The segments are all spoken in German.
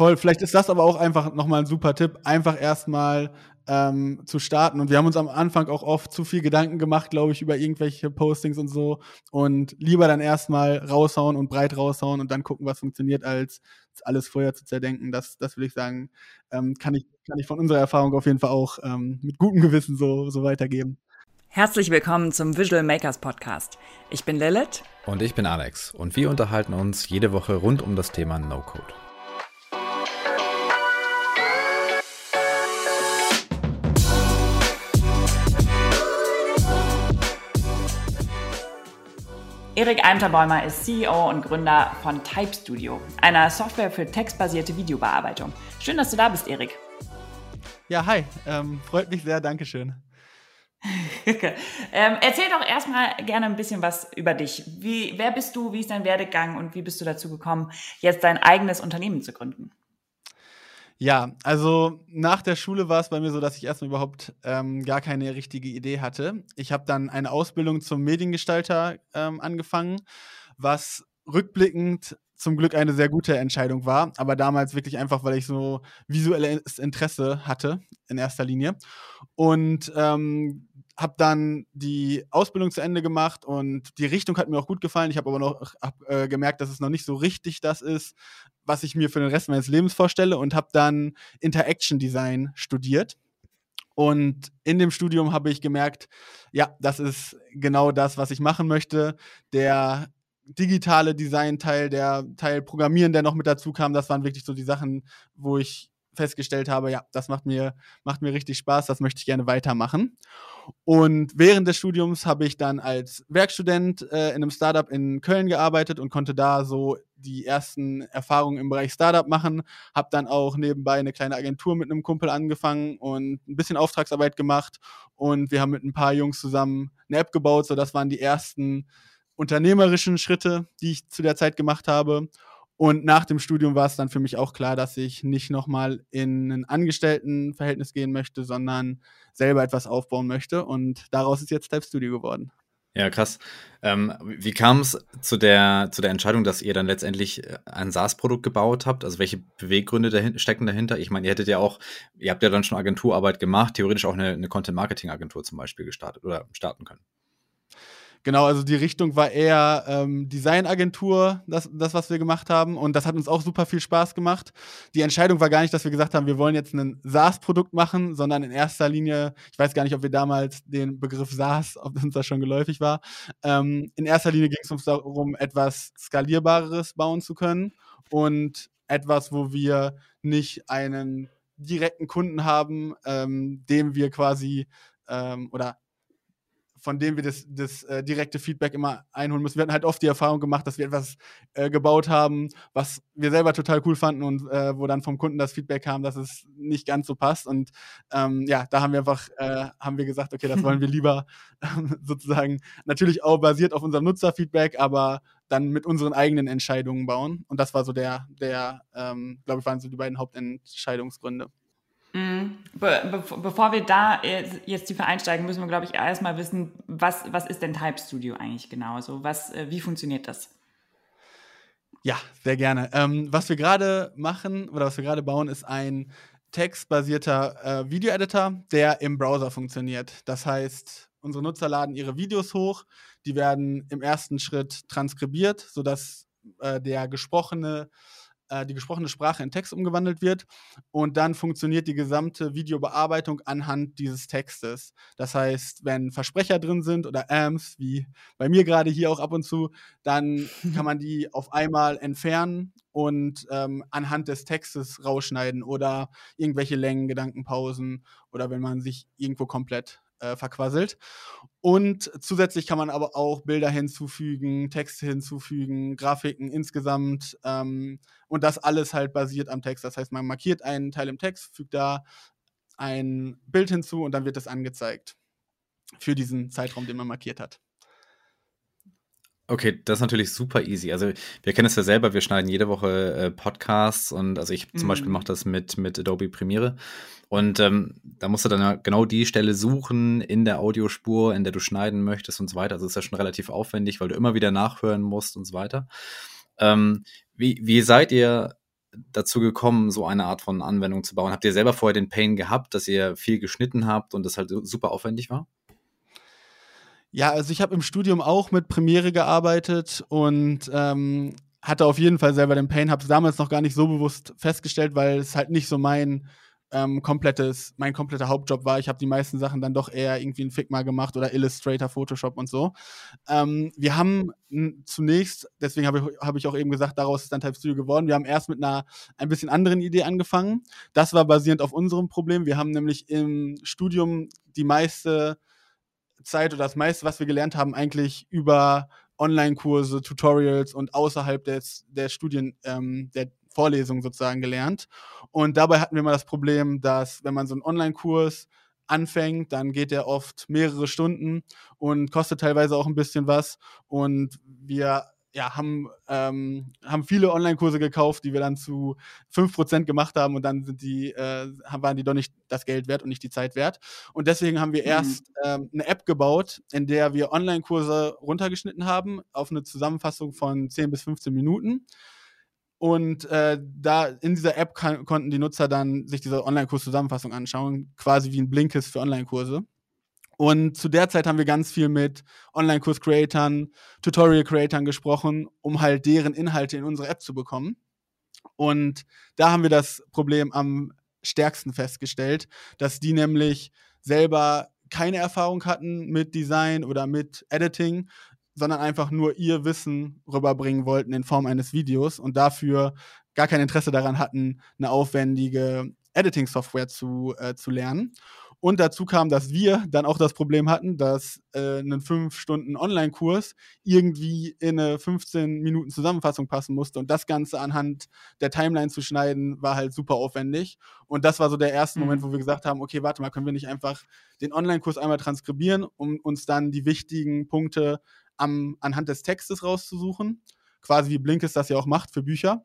Voll, vielleicht ist das aber auch einfach nochmal ein super Tipp, einfach erstmal ähm, zu starten. Und wir haben uns am Anfang auch oft zu viel Gedanken gemacht, glaube ich, über irgendwelche Postings und so. Und lieber dann erstmal raushauen und breit raushauen und dann gucken, was funktioniert, als alles vorher zu zerdenken. Das, das würde ich sagen, ähm, kann, ich, kann ich von unserer Erfahrung auf jeden Fall auch ähm, mit gutem Gewissen so, so weitergeben. Herzlich willkommen zum Visual Makers Podcast. Ich bin Lilith. Und ich bin Alex. Und wir unterhalten uns jede Woche rund um das Thema No-Code. Erik Eimterbäumer ist CEO und Gründer von Type Studio, einer Software für textbasierte Videobearbeitung. Schön, dass du da bist, Erik. Ja, hi. Ähm, freut mich sehr. Dankeschön. ähm, erzähl doch erstmal gerne ein bisschen was über dich. Wie, wer bist du? Wie ist dein Werdegang und wie bist du dazu gekommen, jetzt dein eigenes Unternehmen zu gründen? Ja, also nach der Schule war es bei mir so, dass ich erstmal überhaupt ähm, gar keine richtige Idee hatte. Ich habe dann eine Ausbildung zum Mediengestalter ähm, angefangen, was rückblickend zum Glück eine sehr gute Entscheidung war, aber damals wirklich einfach, weil ich so visuelles Interesse hatte in erster Linie. Und ähm, habe dann die Ausbildung zu Ende gemacht und die Richtung hat mir auch gut gefallen. Ich habe aber noch hab, äh, gemerkt, dass es noch nicht so richtig das ist, was ich mir für den Rest meines Lebens vorstelle und habe dann Interaction Design studiert. Und in dem Studium habe ich gemerkt, ja, das ist genau das, was ich machen möchte. Der digitale Design-Teil, der Teil Programmieren, der noch mit dazu kam, das waren wirklich so die Sachen, wo ich festgestellt habe, ja, das macht mir, macht mir richtig Spaß, das möchte ich gerne weitermachen. Und während des Studiums habe ich dann als Werkstudent äh, in einem Startup in Köln gearbeitet und konnte da so die ersten Erfahrungen im Bereich Startup machen. Habe dann auch nebenbei eine kleine Agentur mit einem Kumpel angefangen und ein bisschen Auftragsarbeit gemacht. Und wir haben mit ein paar Jungs zusammen eine App gebaut. So, das waren die ersten unternehmerischen Schritte, die ich zu der Zeit gemacht habe. Und nach dem Studium war es dann für mich auch klar, dass ich nicht nochmal in ein Angestelltenverhältnis gehen möchte, sondern selber etwas aufbauen möchte. Und daraus ist jetzt Type Studio geworden. Ja, krass. Ähm, wie kam es zu der, zu der Entscheidung, dass ihr dann letztendlich äh, ein SaaS-Produkt gebaut habt? Also welche Beweggründe dahin, stecken dahinter? Ich meine, ihr hättet ja auch, ihr habt ja dann schon Agenturarbeit gemacht, theoretisch auch eine, eine Content-Marketing-Agentur zum Beispiel gestartet oder starten können. Genau, also die Richtung war eher ähm, Designagentur, das, das, was wir gemacht haben. Und das hat uns auch super viel Spaß gemacht. Die Entscheidung war gar nicht, dass wir gesagt haben, wir wollen jetzt ein SaaS-Produkt machen, sondern in erster Linie, ich weiß gar nicht, ob wir damals den Begriff SaaS, ob uns das schon geläufig war. Ähm, in erster Linie ging es uns darum, etwas Skalierbareres bauen zu können und etwas, wo wir nicht einen direkten Kunden haben, ähm, dem wir quasi ähm, oder von dem wir das, das äh, direkte Feedback immer einholen müssen. Wir hatten halt oft die Erfahrung gemacht, dass wir etwas äh, gebaut haben, was wir selber total cool fanden und äh, wo dann vom Kunden das Feedback kam, dass es nicht ganz so passt. Und ähm, ja, da haben wir einfach äh, haben wir gesagt, okay, das wollen wir lieber sozusagen natürlich auch basiert auf unserem Nutzerfeedback, aber dann mit unseren eigenen Entscheidungen bauen. Und das war so der, der, ähm, glaube ich, waren so die beiden Hauptentscheidungsgründe. Mhm. Be be bevor wir da jetzt tiefer einsteigen, müssen wir, glaube ich, erstmal wissen, was, was ist denn Type Studio eigentlich genau? Also was, äh, wie funktioniert das? Ja, sehr gerne. Ähm, was wir gerade machen oder was wir gerade bauen, ist ein textbasierter äh, Video-Editor, der im Browser funktioniert. Das heißt, unsere Nutzer laden ihre Videos hoch, die werden im ersten Schritt transkribiert, sodass äh, der gesprochene äh, die gesprochene Sprache in Text umgewandelt wird und dann funktioniert die gesamte Videobearbeitung anhand dieses Textes. Das heißt, wenn Versprecher drin sind oder Amps, wie bei mir gerade hier auch ab und zu, dann kann man die auf einmal entfernen und ähm, anhand des Textes rausschneiden oder irgendwelche Längen, Gedankenpausen oder wenn man sich irgendwo komplett äh, verquasselt. Und zusätzlich kann man aber auch Bilder hinzufügen, Texte hinzufügen, Grafiken insgesamt. Ähm, und das alles halt basiert am Text. Das heißt, man markiert einen Teil im Text, fügt da ein Bild hinzu und dann wird das angezeigt für diesen Zeitraum, den man markiert hat. Okay, das ist natürlich super easy. Also wir kennen es ja selber, wir schneiden jede Woche äh, Podcasts und also ich zum mhm. Beispiel mache das mit, mit Adobe Premiere. Und ähm, da musst du dann genau die Stelle suchen in der Audiospur, in der du schneiden möchtest und so weiter. Also ist ja schon relativ aufwendig, weil du immer wieder nachhören musst und so weiter. Ähm, wie, wie seid ihr dazu gekommen, so eine Art von Anwendung zu bauen? Habt ihr selber vorher den Pain gehabt, dass ihr viel geschnitten habt und das halt super aufwendig war? Ja, also ich habe im Studium auch mit Premiere gearbeitet und ähm, hatte auf jeden Fall selber den Pain, habe es damals noch gar nicht so bewusst festgestellt, weil es halt nicht so mein ähm, komplettes, mein kompletter Hauptjob war. Ich habe die meisten Sachen dann doch eher irgendwie in Figma gemacht oder Illustrator, Photoshop und so. Ähm, wir haben zunächst, deswegen habe ich, hab ich auch eben gesagt, daraus ist dann Type Studio geworden. Wir haben erst mit einer ein bisschen anderen Idee angefangen. Das war basierend auf unserem Problem. Wir haben nämlich im Studium die meiste Zeit oder das meiste, was wir gelernt haben, eigentlich über Online-Kurse, Tutorials und außerhalb des, der Studien, ähm, der Vorlesungen sozusagen gelernt. Und dabei hatten wir mal das Problem, dass wenn man so einen Online-Kurs anfängt, dann geht der oft mehrere Stunden und kostet teilweise auch ein bisschen was. Und wir ja, haben, ähm, haben viele Online-Kurse gekauft, die wir dann zu 5% gemacht haben und dann sind die, äh, waren die doch nicht das Geld wert und nicht die Zeit wert. Und deswegen haben wir mhm. erst ähm, eine App gebaut, in der wir Online-Kurse runtergeschnitten haben auf eine Zusammenfassung von 10 bis 15 Minuten. Und äh, da in dieser App kann, konnten die Nutzer dann sich diese Online-Kurs-Zusammenfassung anschauen, quasi wie ein Blinkist für Online-Kurse. Und zu der Zeit haben wir ganz viel mit Online-Kurs-Creatern, Tutorial-Creatern gesprochen, um halt deren Inhalte in unsere App zu bekommen. Und da haben wir das Problem am stärksten festgestellt, dass die nämlich selber keine Erfahrung hatten mit Design oder mit Editing, sondern einfach nur ihr Wissen rüberbringen wollten in Form eines Videos und dafür gar kein Interesse daran hatten, eine aufwendige Editing-Software zu, äh, zu lernen. Und dazu kam, dass wir dann auch das Problem hatten, dass äh, ein 5-Stunden-Online-Kurs irgendwie in eine 15 Minuten Zusammenfassung passen musste. Und das Ganze anhand der Timeline zu schneiden, war halt super aufwendig. Und das war so der erste mhm. Moment, wo wir gesagt haben, okay, warte mal, können wir nicht einfach den Online-Kurs einmal transkribieren, um uns dann die wichtigen Punkte am, anhand des Textes rauszusuchen. Quasi wie Blinkist das ja auch macht für Bücher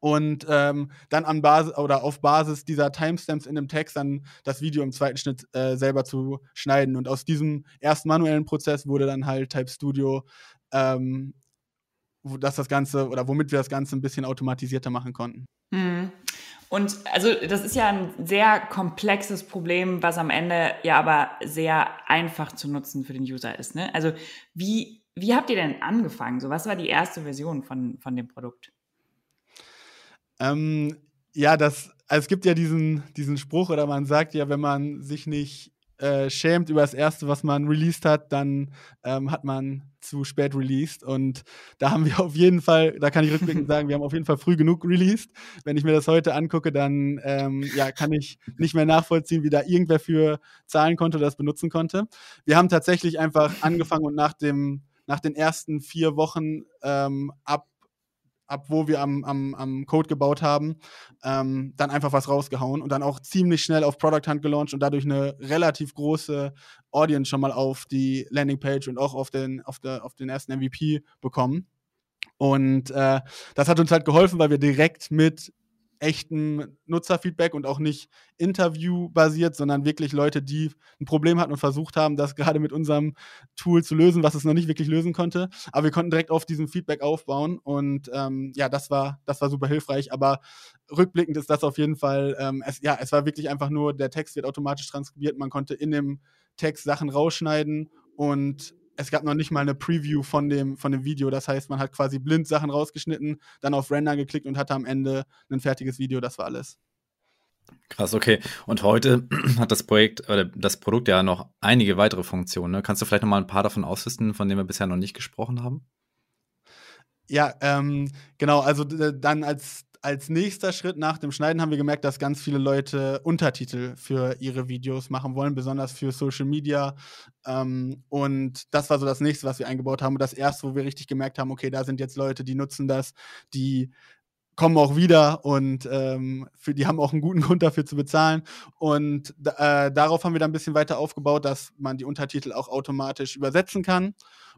und ähm, dann an Basis oder auf Basis dieser Timestamps in dem Text dann das Video im zweiten Schnitt äh, selber zu schneiden. Und aus diesem ersten manuellen Prozess wurde dann halt Type Studio, ähm, dass das Ganze oder womit wir das Ganze ein bisschen automatisierter machen konnten. Mhm. Und also das ist ja ein sehr komplexes Problem, was am Ende ja aber sehr einfach zu nutzen für den User ist. Ne? Also wie, wie habt ihr denn angefangen? So, was war die erste Version von, von dem Produkt? Ähm, ja, das, also es gibt ja diesen, diesen Spruch, oder man sagt ja, wenn man sich nicht äh, schämt über das erste, was man released hat, dann ähm, hat man zu spät released. Und da haben wir auf jeden Fall, da kann ich rückblickend sagen, wir haben auf jeden Fall früh genug released. Wenn ich mir das heute angucke, dann ähm, ja, kann ich nicht mehr nachvollziehen, wie da irgendwer für zahlen konnte oder das benutzen konnte. Wir haben tatsächlich einfach angefangen und nach dem nach den ersten vier Wochen ähm, ab ab wo wir am, am, am Code gebaut haben, ähm, dann einfach was rausgehauen und dann auch ziemlich schnell auf Product Hunt gelauncht und dadurch eine relativ große Audience schon mal auf die Landingpage und auch auf den, auf der, auf den ersten MVP bekommen. Und äh, das hat uns halt geholfen, weil wir direkt mit echtem Nutzerfeedback und auch nicht interviewbasiert, sondern wirklich Leute, die ein Problem hatten und versucht haben, das gerade mit unserem Tool zu lösen, was es noch nicht wirklich lösen konnte. Aber wir konnten direkt auf diesem Feedback aufbauen und ähm, ja, das war, das war super hilfreich. Aber rückblickend ist das auf jeden Fall, ähm, es, ja, es war wirklich einfach nur, der Text wird automatisch transkribiert, man konnte in dem Text Sachen rausschneiden und es gab noch nicht mal eine Preview von dem, von dem Video. Das heißt, man hat quasi blind Sachen rausgeschnitten, dann auf Render geklickt und hatte am Ende ein fertiges Video. Das war alles. Krass, okay. Und heute hat das Projekt oder das Produkt ja noch einige weitere Funktionen. Ne? Kannst du vielleicht noch mal ein paar davon auslisten, von denen wir bisher noch nicht gesprochen haben? Ja, ähm, genau. Also dann als als nächster Schritt nach dem Schneiden haben wir gemerkt, dass ganz viele Leute Untertitel für ihre Videos machen wollen, besonders für Social Media. Ähm, und das war so das nächste, was wir eingebaut haben. Und das erste, wo wir richtig gemerkt haben, okay, da sind jetzt Leute, die nutzen das, die kommen auch wieder und ähm, für, die haben auch einen guten Grund dafür zu bezahlen. Und äh, darauf haben wir dann ein bisschen weiter aufgebaut, dass man die Untertitel auch automatisch übersetzen kann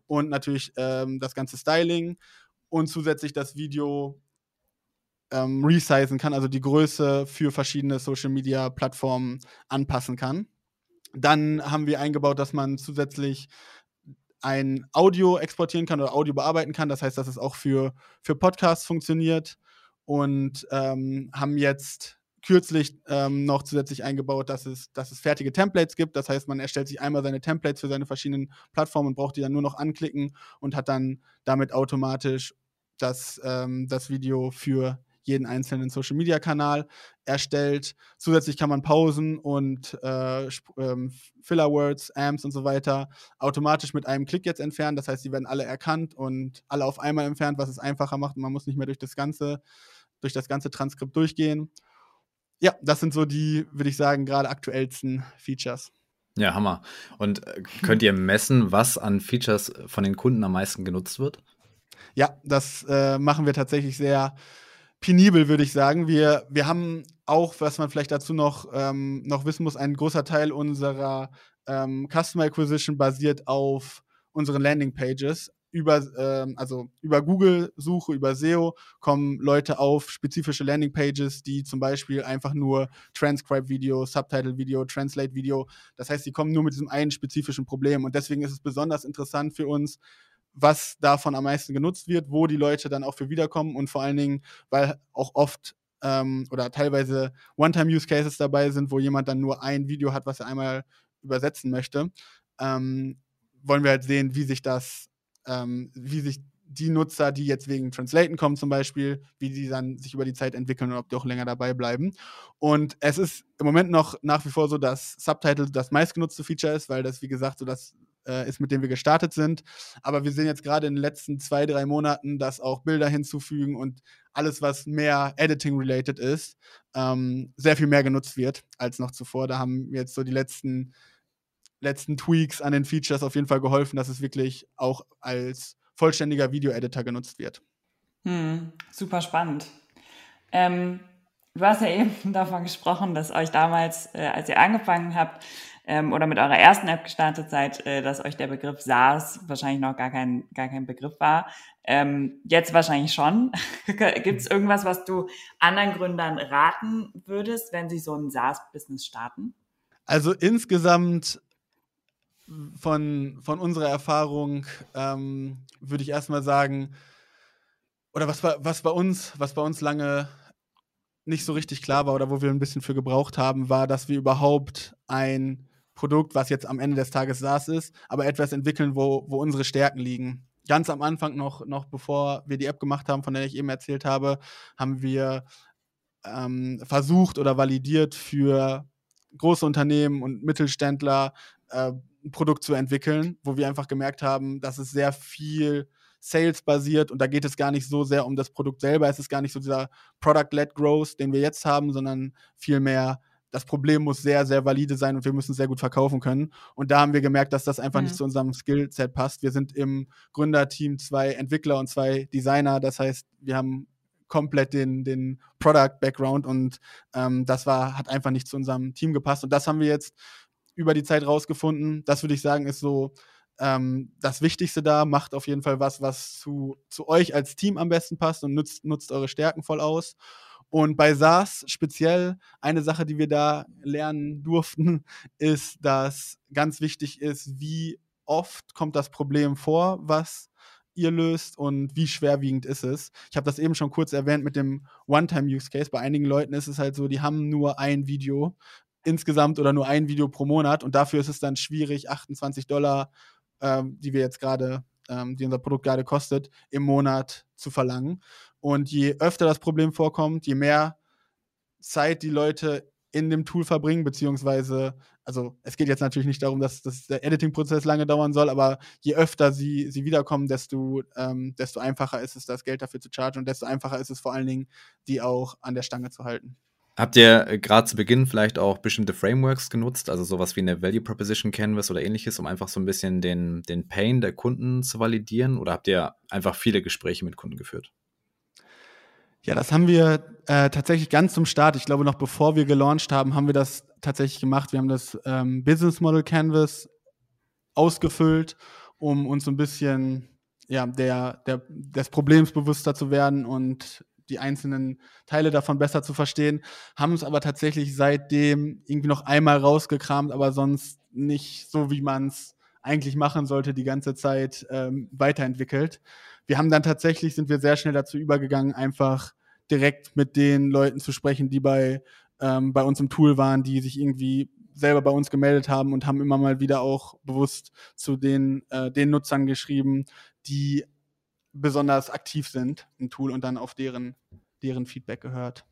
und natürlich ähm, das ganze Styling und zusätzlich das Video ähm, resizen kann, also die Größe für verschiedene Social Media Plattformen anpassen kann. Dann haben wir eingebaut, dass man zusätzlich ein Audio exportieren kann oder Audio bearbeiten kann. Das heißt, dass es auch für, für Podcasts funktioniert. und ähm, haben jetzt kürzlich ähm, noch zusätzlich eingebaut, dass es, dass es fertige Templates gibt. Das heißt, man erstellt sich einmal seine Templates für seine verschiedenen Plattformen und braucht die dann nur noch anklicken und hat dann damit automatisch das, ähm, das Video für jeden einzelnen Social Media Kanal erstellt. Zusätzlich kann man Pausen und äh, ähm, Filler Words, Amps und so weiter automatisch mit einem Klick jetzt entfernen. Das heißt, die werden alle erkannt und alle auf einmal entfernt, was es einfacher macht. Und man muss nicht mehr durch das ganze, durch das ganze Transkript durchgehen. Ja, das sind so die, würde ich sagen, gerade aktuellsten Features. Ja, Hammer. Und äh, könnt ihr messen, was an Features von den Kunden am meisten genutzt wird? Ja, das äh, machen wir tatsächlich sehr penibel, würde ich sagen. Wir, wir haben auch, was man vielleicht dazu noch, ähm, noch wissen muss, ein großer Teil unserer ähm, Customer Acquisition basiert auf unseren Landing Pages. Über, ähm, also über Google-Suche, über SEO kommen Leute auf spezifische Landing Pages, die zum Beispiel einfach nur Transcribe-Video, Subtitle-Video, Translate-Video. Das heißt, sie kommen nur mit diesem einen spezifischen Problem. Und deswegen ist es besonders interessant für uns, was davon am meisten genutzt wird, wo die Leute dann auch für wiederkommen und vor allen Dingen, weil auch oft ähm, oder teilweise One-Time-Use-Cases dabei sind, wo jemand dann nur ein Video hat, was er einmal übersetzen möchte, ähm, wollen wir halt sehen, wie sich das, ähm, wie sich die Nutzer, die jetzt wegen Translaten kommen zum Beispiel, wie die dann sich über die Zeit entwickeln und ob die auch länger dabei bleiben. Und es ist im Moment noch nach wie vor so, dass Subtitle das meistgenutzte Feature ist, weil das, wie gesagt, so das äh, ist, mit dem wir gestartet sind. Aber wir sehen jetzt gerade in den letzten zwei, drei Monaten, dass auch Bilder hinzufügen und alles, was mehr Editing-related ist, ähm, sehr viel mehr genutzt wird als noch zuvor. Da haben jetzt so die letzten, letzten Tweaks an den Features auf jeden Fall geholfen, dass es wirklich auch als vollständiger Video-Editor genutzt wird. Hm, super spannend. Ähm, du hast ja eben davon gesprochen, dass euch damals, äh, als ihr angefangen habt, ähm, oder mit eurer ersten App gestartet seid, äh, dass euch der Begriff SaaS wahrscheinlich noch gar kein, gar kein Begriff war. Ähm, jetzt wahrscheinlich schon. Gibt es irgendwas, was du anderen Gründern raten würdest, wenn sie so ein SaaS-Business starten? Also insgesamt von, von unserer Erfahrung ähm, würde ich erstmal sagen, oder was was bei uns, was bei uns lange nicht so richtig klar war oder wo wir ein bisschen für gebraucht haben, war, dass wir überhaupt ein Produkt, was jetzt am Ende des Tages SaaS ist, aber etwas entwickeln, wo, wo unsere Stärken liegen. Ganz am Anfang noch, noch bevor wir die App gemacht haben, von der ich eben erzählt habe, haben wir ähm, versucht oder validiert für große Unternehmen und Mittelständler äh, ein Produkt zu entwickeln, wo wir einfach gemerkt haben, dass es sehr viel Sales basiert und da geht es gar nicht so sehr um das Produkt selber. Es ist gar nicht so dieser Product-led Growth, den wir jetzt haben, sondern vielmehr das Problem muss sehr, sehr valide sein und wir müssen sehr gut verkaufen können. Und da haben wir gemerkt, dass das einfach mhm. nicht zu unserem Skillset passt. Wir sind im Gründerteam zwei Entwickler und zwei Designer. Das heißt, wir haben komplett den, den Product-Background und ähm, das war, hat einfach nicht zu unserem Team gepasst. Und das haben wir jetzt über die Zeit rausgefunden. Das würde ich sagen, ist so ähm, das Wichtigste da. Macht auf jeden Fall was, was zu, zu euch als Team am besten passt und nutzt, nutzt eure Stärken voll aus. Und bei SaaS speziell eine Sache, die wir da lernen durften, ist, dass ganz wichtig ist, wie oft kommt das Problem vor, was ihr löst und wie schwerwiegend ist es. Ich habe das eben schon kurz erwähnt mit dem One-Time-Use-Case. Bei einigen Leuten ist es halt so, die haben nur ein Video insgesamt oder nur ein Video pro Monat und dafür ist es dann schwierig, 28 Dollar, ähm, die wir jetzt gerade, ähm, die unser Produkt gerade kostet, im Monat zu verlangen. Und je öfter das Problem vorkommt, je mehr Zeit die Leute in dem Tool verbringen, beziehungsweise, also es geht jetzt natürlich nicht darum, dass, dass der Editing-Prozess lange dauern soll, aber je öfter sie, sie wiederkommen, desto, ähm, desto einfacher ist es, das Geld dafür zu chargen und desto einfacher ist es vor allen Dingen, die auch an der Stange zu halten. Habt ihr äh, gerade zu Beginn vielleicht auch bestimmte Frameworks genutzt, also sowas wie eine Value Proposition Canvas oder ähnliches, um einfach so ein bisschen den, den Pain der Kunden zu validieren? Oder habt ihr einfach viele Gespräche mit Kunden geführt? Ja, das haben wir äh, tatsächlich ganz zum Start. Ich glaube, noch bevor wir gelauncht haben, haben wir das tatsächlich gemacht. Wir haben das ähm, Business Model Canvas ausgefüllt, um uns so ein bisschen ja, der, der, des Problems bewusster zu werden und die einzelnen Teile davon besser zu verstehen, haben es aber tatsächlich seitdem irgendwie noch einmal rausgekramt, aber sonst nicht so, wie man es eigentlich machen sollte, die ganze Zeit ähm, weiterentwickelt wir haben dann tatsächlich, sind wir sehr schnell dazu übergegangen, einfach direkt mit den Leuten zu sprechen, die bei, ähm, bei uns im Tool waren, die sich irgendwie selber bei uns gemeldet haben und haben immer mal wieder auch bewusst zu den, äh, den Nutzern geschrieben, die besonders aktiv sind im Tool und dann auf deren, deren Feedback gehört.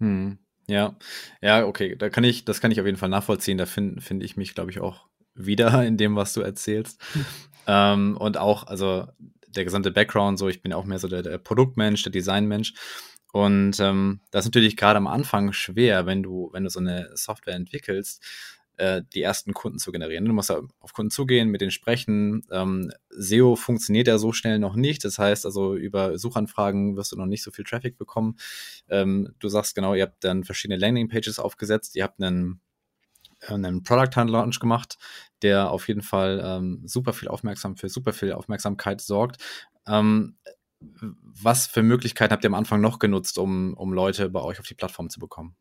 Hm. Ja, ja, okay, da kann ich, das kann ich auf jeden Fall nachvollziehen. Da finde find ich mich, glaube ich, auch wieder in dem, was du erzählst. Hm. Ähm, und auch, also der gesamte Background, so, ich bin auch mehr so der, der Produktmensch, der Designmensch. Und ähm, das ist natürlich gerade am Anfang schwer, wenn du, wenn du so eine Software entwickelst, äh, die ersten Kunden zu generieren. Du musst auf Kunden zugehen, mit denen sprechen. Ähm, SEO funktioniert ja so schnell noch nicht. Das heißt also, über Suchanfragen wirst du noch nicht so viel Traffic bekommen. Ähm, du sagst genau, ihr habt dann verschiedene Landingpages aufgesetzt, ihr habt einen einen Product Hunt Launch gemacht, der auf jeden Fall ähm, super viel aufmerksam für super viel Aufmerksamkeit sorgt. Ähm, was für Möglichkeiten habt ihr am Anfang noch genutzt, um, um Leute bei euch auf die Plattform zu bekommen?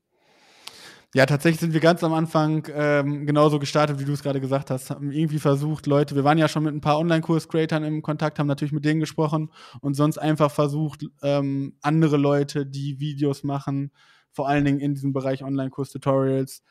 Ja, tatsächlich sind wir ganz am Anfang ähm, genauso gestartet, wie du es gerade gesagt hast. Haben irgendwie versucht, Leute, wir waren ja schon mit ein paar Online-Kurs-Creatern im Kontakt, haben natürlich mit denen gesprochen und sonst einfach versucht, ähm, andere Leute, die Videos machen, vor allen Dingen in diesem Bereich Online-Kurs-Tutorials,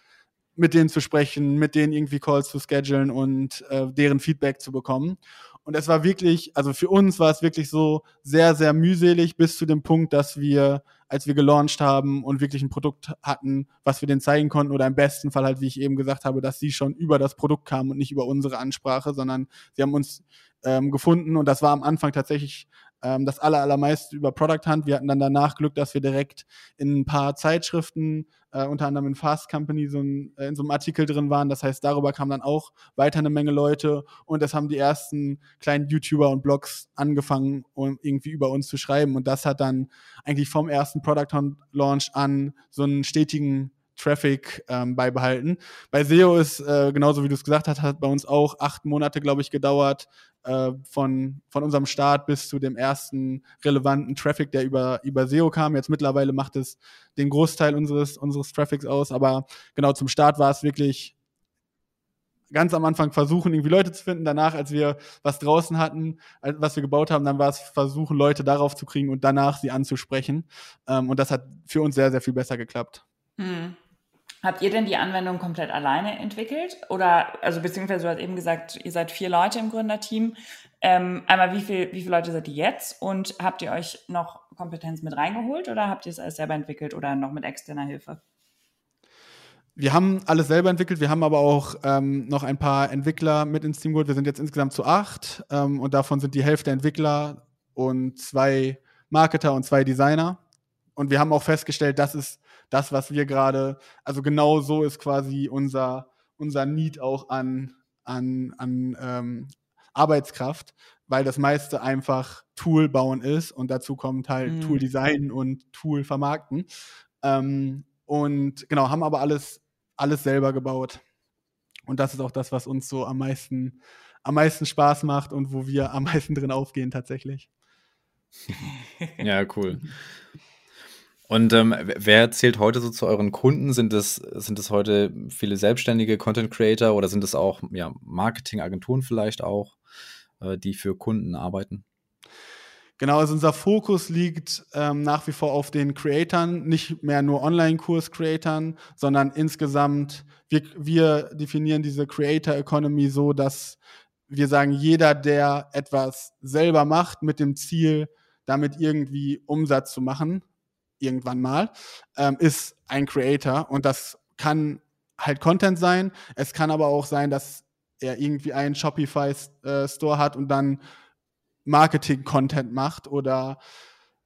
mit denen zu sprechen, mit denen irgendwie Calls zu schedulen und äh, deren Feedback zu bekommen. Und es war wirklich, also für uns war es wirklich so sehr, sehr mühselig bis zu dem Punkt, dass wir, als wir gelauncht haben und wirklich ein Produkt hatten, was wir denen zeigen konnten, oder im besten Fall halt, wie ich eben gesagt habe, dass sie schon über das Produkt kamen und nicht über unsere Ansprache, sondern sie haben uns ähm, gefunden und das war am Anfang tatsächlich ähm, das aller, allermeiste über Product Hunt. Wir hatten dann danach Glück, dass wir direkt in ein paar Zeitschriften äh, unter anderem in Fast Company so ein, äh, in so einem Artikel drin waren. Das heißt, darüber kam dann auch weiter eine Menge Leute und das haben die ersten kleinen YouTuber und Blogs angefangen, um irgendwie über uns zu schreiben. Und das hat dann eigentlich vom ersten Product Launch an so einen stetigen Traffic ähm, beibehalten. Bei SEO ist, äh, genauso wie du es gesagt hast, hat bei uns auch acht Monate, glaube ich, gedauert, äh, von, von unserem Start bis zu dem ersten relevanten Traffic, der über, über SEO kam. Jetzt mittlerweile macht es den Großteil unseres, unseres Traffics aus, aber genau zum Start war es wirklich ganz am Anfang versuchen, irgendwie Leute zu finden. Danach, als wir was draußen hatten, was wir gebaut haben, dann war es versuchen, Leute darauf zu kriegen und danach sie anzusprechen. Ähm, und das hat für uns sehr, sehr viel besser geklappt. Hm. Habt ihr denn die Anwendung komplett alleine entwickelt? Oder, also beziehungsweise du hast eben gesagt, ihr seid vier Leute im Gründerteam. Ähm, einmal, wie, viel, wie viele Leute seid ihr jetzt? Und habt ihr euch noch Kompetenz mit reingeholt oder habt ihr es alles selber entwickelt oder noch mit externer Hilfe? Wir haben alles selber entwickelt, wir haben aber auch ähm, noch ein paar Entwickler mit ins Team geholt. Wir sind jetzt insgesamt zu acht ähm, und davon sind die Hälfte Entwickler und zwei Marketer und zwei Designer. Und wir haben auch festgestellt, das ist das, was wir gerade, also genau so ist quasi unser, unser Need auch an, an, an ähm, Arbeitskraft, weil das meiste einfach Tool bauen ist und dazu kommt halt mhm. Tool Design und Tool vermarkten. Ähm, und genau, haben aber alles, alles selber gebaut. Und das ist auch das, was uns so am meisten, am meisten Spaß macht und wo wir am meisten drin aufgehen tatsächlich. ja, cool. Und ähm, wer zählt heute so zu euren Kunden? Sind es, sind es heute viele selbstständige Content Creator oder sind es auch ja, Marketingagenturen vielleicht auch, äh, die für Kunden arbeiten? Genau, also unser Fokus liegt ähm, nach wie vor auf den Creatoren, nicht mehr nur Online-Kurs-Creatoren, sondern insgesamt, wir, wir definieren diese Creator Economy so, dass wir sagen, jeder, der etwas selber macht mit dem Ziel, damit irgendwie Umsatz zu machen, irgendwann mal, ähm, ist ein Creator und das kann halt Content sein. Es kann aber auch sein, dass er irgendwie einen Shopify-Store äh, hat und dann Marketing-Content macht oder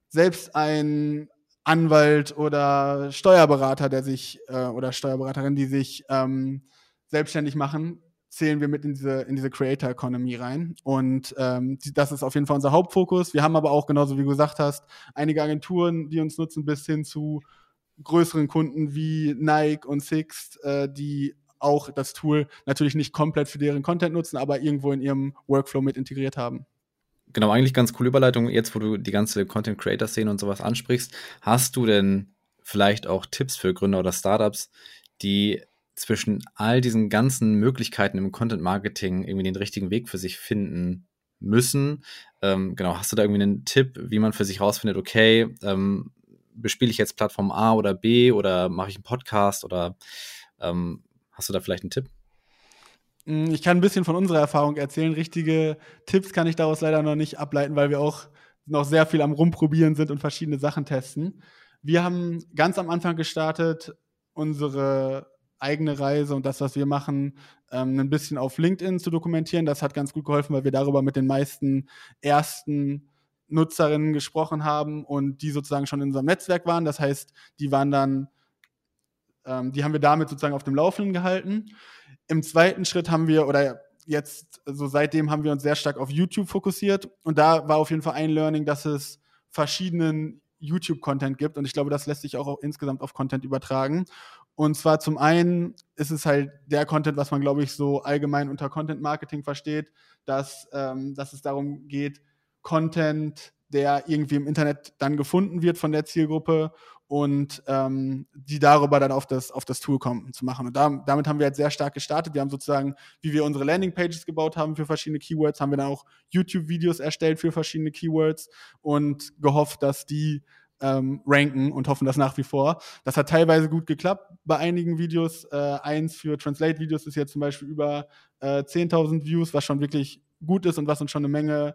selbst ein Anwalt oder Steuerberater, der sich äh, oder Steuerberaterin, die sich ähm, selbstständig machen, zählen wir mit in diese, in diese Creator Economy rein. Und ähm, das ist auf jeden Fall unser Hauptfokus. Wir haben aber auch, genauso wie du gesagt hast, einige Agenturen, die uns nutzen, bis hin zu größeren Kunden wie Nike und Sixt, äh, die auch das Tool natürlich nicht komplett für deren Content nutzen, aber irgendwo in ihrem Workflow mit integriert haben. Genau, eigentlich ganz coole Überleitung. Jetzt, wo du die ganze Content Creator Szene und sowas ansprichst, hast du denn vielleicht auch Tipps für Gründer oder Startups, die zwischen all diesen ganzen Möglichkeiten im Content Marketing irgendwie den richtigen Weg für sich finden müssen. Ähm, genau, hast du da irgendwie einen Tipp, wie man für sich rausfindet, okay, ähm, bespiele ich jetzt Plattform A oder B oder mache ich einen Podcast oder ähm, hast du da vielleicht einen Tipp? Hm, ich kann ein bisschen von unserer Erfahrung erzählen. Richtige Tipps kann ich daraus leider noch nicht ableiten, weil wir auch noch sehr viel am Rumprobieren sind und verschiedene Sachen testen. Wir haben ganz am Anfang gestartet, unsere eigene Reise und das, was wir machen, ähm, ein bisschen auf LinkedIn zu dokumentieren. Das hat ganz gut geholfen, weil wir darüber mit den meisten ersten Nutzerinnen gesprochen haben und die sozusagen schon in unserem Netzwerk waren. Das heißt, die waren dann, ähm, die haben wir damit sozusagen auf dem Laufenden gehalten. Im zweiten Schritt haben wir, oder jetzt, also seitdem haben wir uns sehr stark auf YouTube fokussiert und da war auf jeden Fall ein Learning, dass es verschiedenen YouTube-Content gibt und ich glaube, das lässt sich auch, auch insgesamt auf Content übertragen. Und zwar zum einen ist es halt der Content, was man, glaube ich, so allgemein unter Content Marketing versteht, dass, ähm, dass es darum geht, Content, der irgendwie im Internet dann gefunden wird von der Zielgruppe und ähm, die darüber dann auf das, auf das Tool kommen zu machen. Und da, damit haben wir jetzt sehr stark gestartet. Wir haben sozusagen, wie wir unsere Landingpages gebaut haben für verschiedene Keywords, haben wir dann auch YouTube-Videos erstellt für verschiedene Keywords und gehofft, dass die ähm, ranken und hoffen das nach wie vor. Das hat teilweise gut geklappt bei einigen Videos. Äh, eins für Translate-Videos ist jetzt zum Beispiel über äh, 10.000 Views, was schon wirklich gut ist und was uns schon eine Menge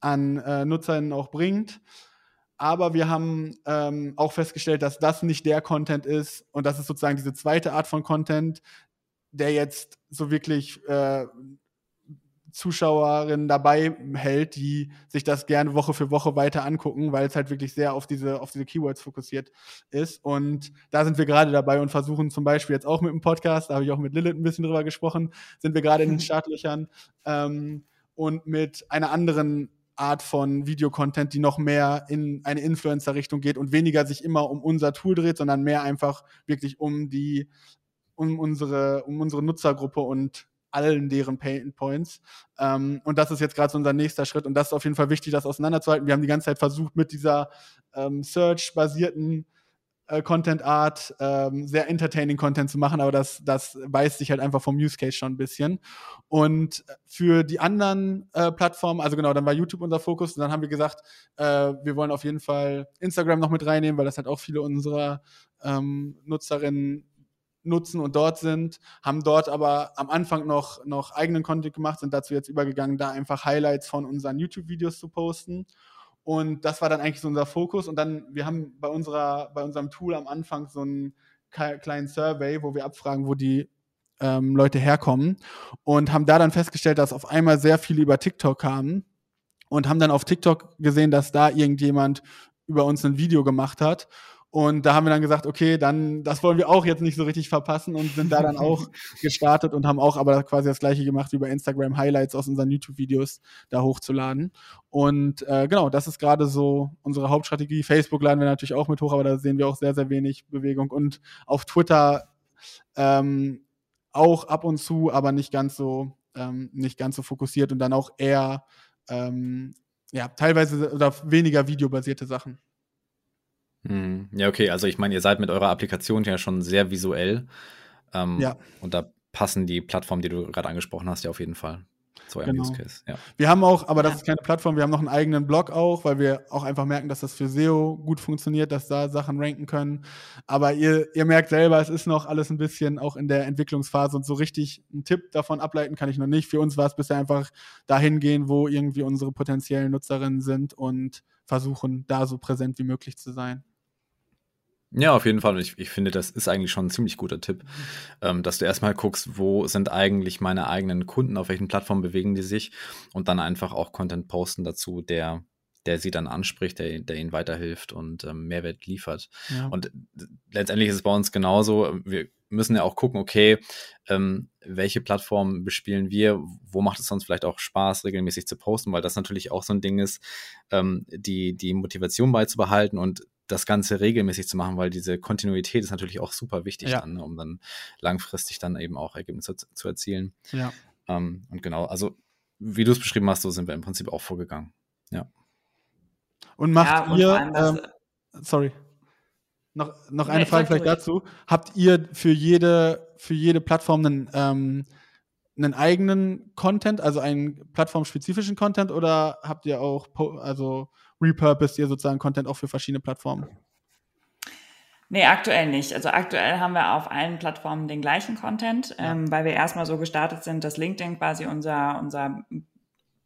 an äh, Nutzern auch bringt. Aber wir haben ähm, auch festgestellt, dass das nicht der Content ist und das ist sozusagen diese zweite Art von Content, der jetzt so wirklich äh, Zuschauerinnen dabei hält, die sich das gerne Woche für Woche weiter angucken, weil es halt wirklich sehr auf diese, auf diese Keywords fokussiert ist. Und da sind wir gerade dabei und versuchen zum Beispiel jetzt auch mit dem Podcast, da habe ich auch mit Lilith ein bisschen drüber gesprochen, sind wir gerade in den Startlöchern ähm, und mit einer anderen Art von Videocontent, die noch mehr in eine Influencer-Richtung geht und weniger sich immer um unser Tool dreht, sondern mehr einfach wirklich um die, um unsere, um unsere Nutzergruppe und allen deren Pain Points. Ähm, und das ist jetzt gerade so unser nächster Schritt. Und das ist auf jeden Fall wichtig, das auseinanderzuhalten. Wir haben die ganze Zeit versucht, mit dieser ähm, Search-basierten äh, Content Art, ähm, sehr entertaining Content zu machen, aber das, das weist sich halt einfach vom Use Case schon ein bisschen. Und für die anderen äh, Plattformen, also genau, dann war YouTube unser Fokus und dann haben wir gesagt, äh, wir wollen auf jeden Fall Instagram noch mit reinnehmen, weil das halt auch viele unserer ähm, Nutzerinnen nutzen und dort sind, haben dort aber am Anfang noch, noch eigenen Content gemacht, sind dazu jetzt übergegangen, da einfach Highlights von unseren YouTube-Videos zu posten und das war dann eigentlich so unser Fokus. Und dann, wir haben bei, unserer, bei unserem Tool am Anfang so einen kleinen Survey, wo wir abfragen, wo die ähm, Leute herkommen. Und haben da dann festgestellt, dass auf einmal sehr viele über TikTok kamen. Und haben dann auf TikTok gesehen, dass da irgendjemand über uns ein Video gemacht hat. Und da haben wir dann gesagt, okay, dann, das wollen wir auch jetzt nicht so richtig verpassen und sind da dann auch gestartet und haben auch aber quasi das gleiche gemacht wie bei Instagram Highlights aus unseren YouTube-Videos da hochzuladen. Und äh, genau, das ist gerade so unsere Hauptstrategie. Facebook laden wir natürlich auch mit hoch, aber da sehen wir auch sehr, sehr wenig Bewegung. Und auf Twitter ähm, auch ab und zu, aber nicht ganz so, ähm, nicht ganz so fokussiert und dann auch eher ähm, ja, teilweise oder weniger videobasierte Sachen. Hm. Ja, okay, also ich meine, ihr seid mit eurer Applikation ja schon sehr visuell. Ähm, ja. Und da passen die Plattformen, die du gerade angesprochen hast, ja auf jeden Fall zu eurem genau. Use Case. Ja. Wir haben auch, aber das ist keine Plattform, wir haben noch einen eigenen Blog auch, weil wir auch einfach merken, dass das für SEO gut funktioniert, dass da Sachen ranken können. Aber ihr, ihr merkt selber, es ist noch alles ein bisschen auch in der Entwicklungsphase und so richtig einen Tipp davon ableiten kann ich noch nicht. Für uns war es bisher einfach dahin gehen, wo irgendwie unsere potenziellen Nutzerinnen sind und versuchen, da so präsent wie möglich zu sein. Ja, auf jeden Fall. Und ich, ich finde, das ist eigentlich schon ein ziemlich guter Tipp, ähm, dass du erstmal guckst, wo sind eigentlich meine eigenen Kunden, auf welchen Plattformen bewegen die sich und dann einfach auch Content posten dazu, der, der sie dann anspricht, der, der ihnen weiterhilft und ähm, Mehrwert liefert. Ja. Und letztendlich ist es bei uns genauso. Wir müssen ja auch gucken, okay, ähm, welche Plattformen bespielen wir, wo macht es uns vielleicht auch Spaß, regelmäßig zu posten, weil das natürlich auch so ein Ding ist, ähm, die, die Motivation beizubehalten und das Ganze regelmäßig zu machen, weil diese Kontinuität ist natürlich auch super wichtig ja. dann, ne, um dann langfristig dann eben auch Ergebnisse zu, zu erzielen. Ja. Ähm, und genau, also wie du es beschrieben hast, so sind wir im Prinzip auch vorgegangen. Ja. Und macht ja, und ihr, ähm, sorry, noch, noch eine Frage vielleicht dazu. Habt ihr für jede, für jede Plattform einen, ähm, einen eigenen Content, also einen plattformspezifischen Content oder habt ihr auch, also repurposed ihr sozusagen Content auch für verschiedene Plattformen? Nee, aktuell nicht. Also aktuell haben wir auf allen Plattformen den gleichen Content, ja. ähm, weil wir erstmal so gestartet sind, dass LinkedIn quasi unser, unser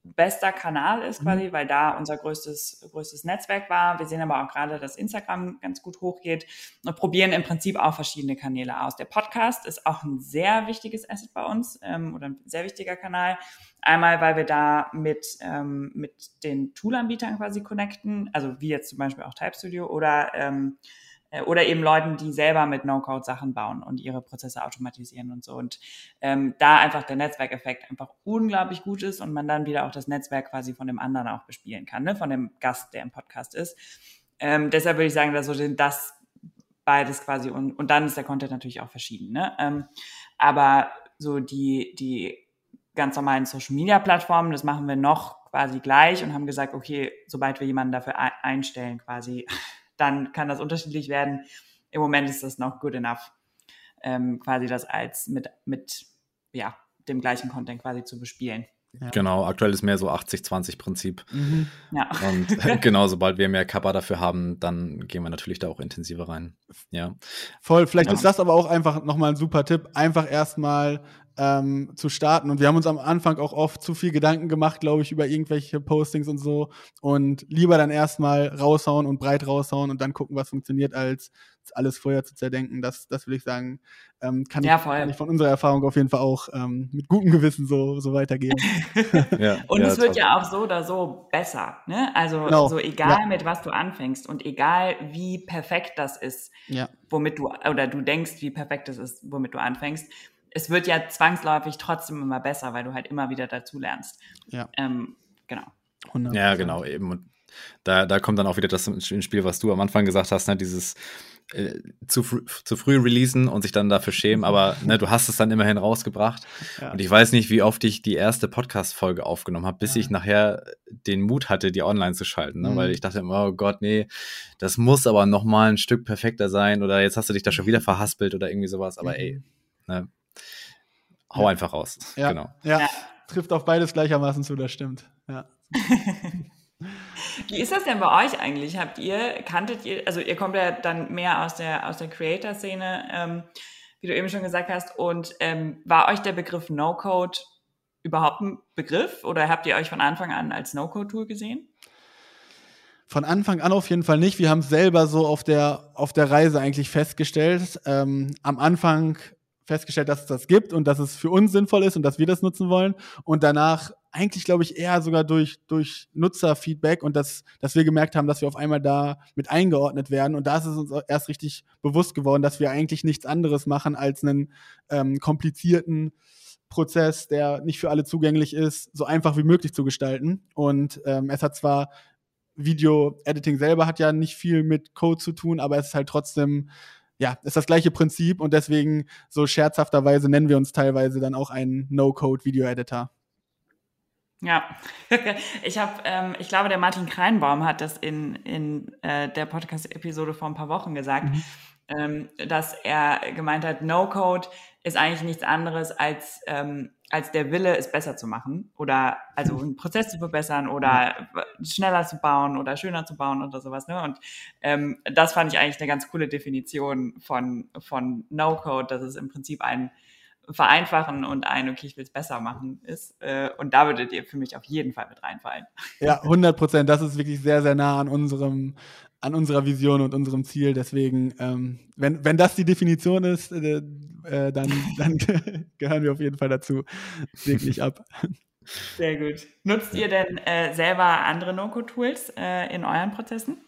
bester Kanal ist quasi, mhm. weil da unser größtes, größtes Netzwerk war. Wir sehen aber auch gerade, dass Instagram ganz gut hochgeht und probieren im Prinzip auch verschiedene Kanäle aus. Der Podcast ist auch ein sehr wichtiges Asset bei uns ähm, oder ein sehr wichtiger Kanal. Einmal, weil wir da mit, ähm, mit den Toolanbietern quasi connecten, also wie jetzt zum Beispiel auch Type Studio oder ähm, äh, oder eben Leuten, die selber mit No-Code Sachen bauen und ihre Prozesse automatisieren und so. Und ähm, da einfach der Netzwerkeffekt einfach unglaublich gut ist und man dann wieder auch das Netzwerk quasi von dem anderen auch bespielen kann, ne? von dem Gast, der im Podcast ist. Ähm, deshalb würde ich sagen, dass so das beides quasi und, und dann ist der Content natürlich auch verschieden. Ne? Ähm, aber so die, die ganz normalen Social Media Plattformen, das machen wir noch quasi gleich und haben gesagt, okay, sobald wir jemanden dafür einstellen, quasi dann kann das unterschiedlich werden. Im Moment ist das noch good enough, ähm, quasi das als mit, mit ja, dem gleichen Content quasi zu bespielen. Ja. Genau, aktuell ist mehr so 80-20-Prinzip. Mhm. Ja. Und genau, sobald wir mehr Kappa dafür haben, dann gehen wir natürlich da auch intensiver rein. Ja. Voll, vielleicht ja. ist das aber auch einfach nochmal ein super Tipp. Einfach erstmal ähm, zu starten. Und wir haben uns am Anfang auch oft zu viel Gedanken gemacht, glaube ich, über irgendwelche Postings und so. Und lieber dann erstmal raushauen und breit raushauen und dann gucken, was funktioniert, als alles vorher zu zerdenken. Das, das will ich sagen, ähm, kann, ja, ich, kann, ich, von unserer Erfahrung auf jeden Fall auch ähm, mit gutem Gewissen so, so weitergeben. ja, und ja, es wird ja auch so oder so besser. Ne? Also genau. so egal mit was du anfängst und egal wie perfekt das ist, womit du oder du denkst, wie perfekt es ist, womit du anfängst, es wird ja zwangsläufig trotzdem immer besser, weil du halt immer wieder dazu lernst. Ja. Ähm, genau. 100%. Ja, genau, eben. Und da, da kommt dann auch wieder das ins Spiel, was du am Anfang gesagt hast, ne, dieses äh, zu, fr zu früh releasen und sich dann dafür schämen, aber ne, du hast es dann immerhin rausgebracht. Ja. Und ich weiß nicht, wie oft ich die erste Podcast-Folge aufgenommen habe, bis ja. ich nachher den Mut hatte, die online zu schalten, ne? Mhm. weil ich dachte immer, oh Gott, nee, das muss aber noch mal ein Stück perfekter sein oder jetzt hast du dich da schon wieder verhaspelt oder irgendwie sowas, aber mhm. ey, ne, hau ja. einfach raus. Ja. Genau. Ja. ja. trifft auf beides gleichermaßen zu, das stimmt. Ja. Wie ist das denn bei euch eigentlich? Habt ihr, kanntet ihr, also ihr kommt ja dann mehr aus der, aus der Creator-Szene, ähm, wie du eben schon gesagt hast, und ähm, war euch der Begriff No-Code überhaupt ein Begriff oder habt ihr euch von Anfang an als No-Code-Tool gesehen? Von Anfang an auf jeden Fall nicht. Wir haben es selber so auf der, auf der Reise eigentlich festgestellt. Ähm, am Anfang festgestellt, dass es das gibt und dass es für uns sinnvoll ist und dass wir das nutzen wollen. Und danach eigentlich, glaube ich, eher sogar durch, durch Nutzerfeedback und dass, dass wir gemerkt haben, dass wir auf einmal da mit eingeordnet werden. Und da ist es uns erst richtig bewusst geworden, dass wir eigentlich nichts anderes machen, als einen ähm, komplizierten Prozess, der nicht für alle zugänglich ist, so einfach wie möglich zu gestalten. Und ähm, es hat zwar Video-Editing selber hat ja nicht viel mit Code zu tun, aber es ist halt trotzdem ja, ist das gleiche Prinzip und deswegen so scherzhafterweise nennen wir uns teilweise dann auch einen No-Code-Video-Editor. Ja, ich habe, ähm, ich glaube, der Martin Kreinbaum hat das in, in äh, der Podcast-Episode vor ein paar Wochen gesagt, mhm. Ähm, dass er gemeint hat, No-Code ist eigentlich nichts anderes als ähm, als der Wille, es besser zu machen oder also einen Prozess zu verbessern oder schneller zu bauen oder schöner zu bauen oder sowas. Ne? Und ähm, das fand ich eigentlich eine ganz coole Definition von, von No-Code, dass es im Prinzip ein Vereinfachen und ein, okay, ich will es besser machen ist. Äh, und da würdet ihr für mich auf jeden Fall mit reinfallen. Ja, 100 Prozent. Das ist wirklich sehr, sehr nah an unserem an unserer Vision und unserem Ziel. Deswegen, ähm, wenn, wenn das die Definition ist, äh, äh, dann, dann gehören wir auf jeden Fall dazu. Wirklich ab. Sehr gut. Nutzt ihr denn äh, selber andere No-Code-Tools äh, in euren Prozessen?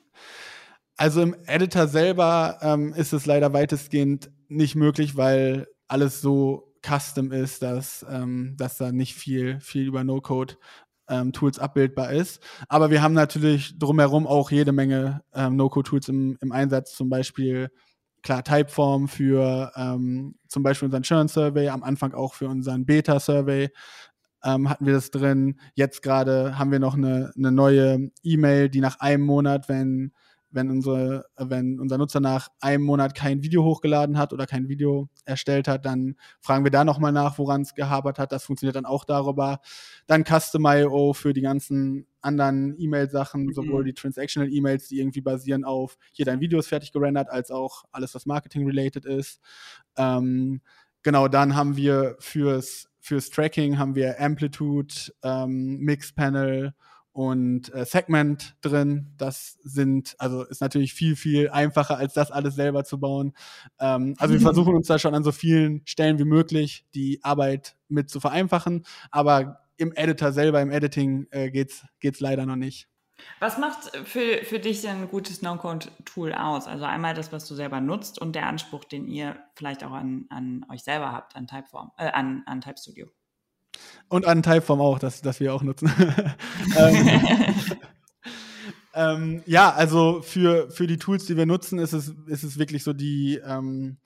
Also im Editor selber ähm, ist es leider weitestgehend nicht möglich, weil alles so custom ist, dass, ähm, dass da nicht viel, viel über No-Code ähm, Tools abbildbar ist. Aber wir haben natürlich drumherum auch jede Menge ähm, No-Code-Tools im, im Einsatz, zum Beispiel klar Typeform für ähm, zum Beispiel unseren Churn-Survey, am Anfang auch für unseren Beta-Survey ähm, hatten wir das drin. Jetzt gerade haben wir noch eine, eine neue E-Mail, die nach einem Monat, wenn wenn, unsere, wenn unser Nutzer nach einem Monat kein Video hochgeladen hat oder kein Video erstellt hat, dann fragen wir da nochmal nach, woran es gehabert hat. Das funktioniert dann auch darüber. Dann Custom.io für die ganzen anderen E-Mail-Sachen, mhm. sowohl die Transactional-E-Mails, die irgendwie basieren auf, hier dein Video ist fertig gerendert, als auch alles, was Marketing-related ist. Ähm, genau, dann haben wir fürs, fürs Tracking haben wir Amplitude, ähm, Mix-Panel und äh, Segment drin. Das sind, also ist natürlich viel, viel einfacher, als das alles selber zu bauen. Ähm, also wir versuchen uns da schon an so vielen Stellen wie möglich die Arbeit mit zu vereinfachen, aber im Editor selber, im Editing äh, geht's, geht's leider noch nicht. Was macht für, für dich ein gutes No-Code-Tool aus? Also einmal das, was du selber nutzt und der Anspruch, den ihr vielleicht auch an, an euch selber habt, an Typeform, äh, an, an Type Studio. Und an Typeform auch, das, das wir auch nutzen. ähm, ähm, ja, also für, für die Tools, die wir nutzen, ist es, ist es wirklich so die, ähm,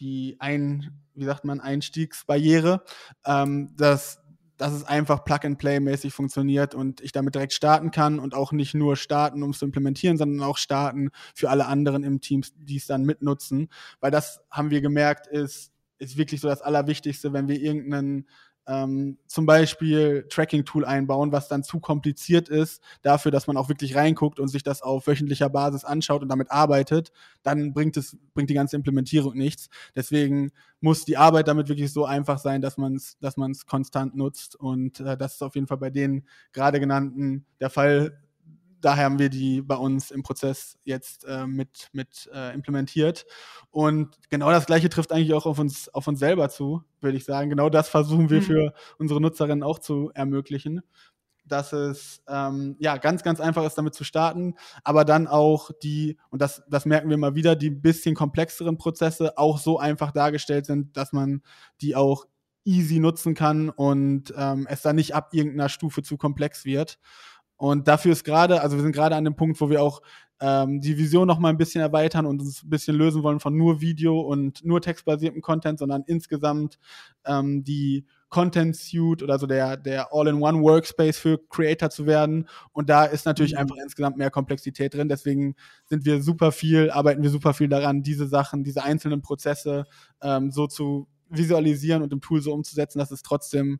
die ein, wie sagt man, Einstiegsbarriere, ähm, dass, dass es einfach Plug-and-Play-mäßig funktioniert und ich damit direkt starten kann und auch nicht nur starten, um es zu implementieren, sondern auch starten für alle anderen im Team, die es dann mitnutzen. Weil das haben wir gemerkt, ist, ist wirklich so das Allerwichtigste, wenn wir irgendeinen ähm, zum Beispiel Tracking-Tool einbauen, was dann zu kompliziert ist dafür, dass man auch wirklich reinguckt und sich das auf wöchentlicher Basis anschaut und damit arbeitet, dann bringt es bringt die ganze Implementierung nichts. Deswegen muss die Arbeit damit wirklich so einfach sein, dass man es dass konstant nutzt und äh, das ist auf jeden Fall bei den gerade genannten der Fall daher haben wir die bei uns im Prozess jetzt äh, mit, mit äh, implementiert. Und genau das Gleiche trifft eigentlich auch auf uns, auf uns selber zu, würde ich sagen. Genau das versuchen wir mhm. für unsere Nutzerinnen auch zu ermöglichen. Dass es ähm, ja ganz, ganz einfach ist, damit zu starten, aber dann auch die, und das, das merken wir mal wieder, die bisschen komplexeren Prozesse auch so einfach dargestellt sind, dass man die auch easy nutzen kann und ähm, es dann nicht ab irgendeiner Stufe zu komplex wird. Und dafür ist gerade, also wir sind gerade an dem Punkt, wo wir auch ähm, die Vision noch mal ein bisschen erweitern und uns ein bisschen lösen wollen von nur Video und nur textbasiertem Content, sondern insgesamt ähm, die Content Suite oder so der, der All-in-One Workspace für Creator zu werden. Und da ist natürlich mhm. einfach insgesamt mehr Komplexität drin. Deswegen sind wir super viel, arbeiten wir super viel daran, diese Sachen, diese einzelnen Prozesse ähm, so zu visualisieren und im Tool so umzusetzen, dass es trotzdem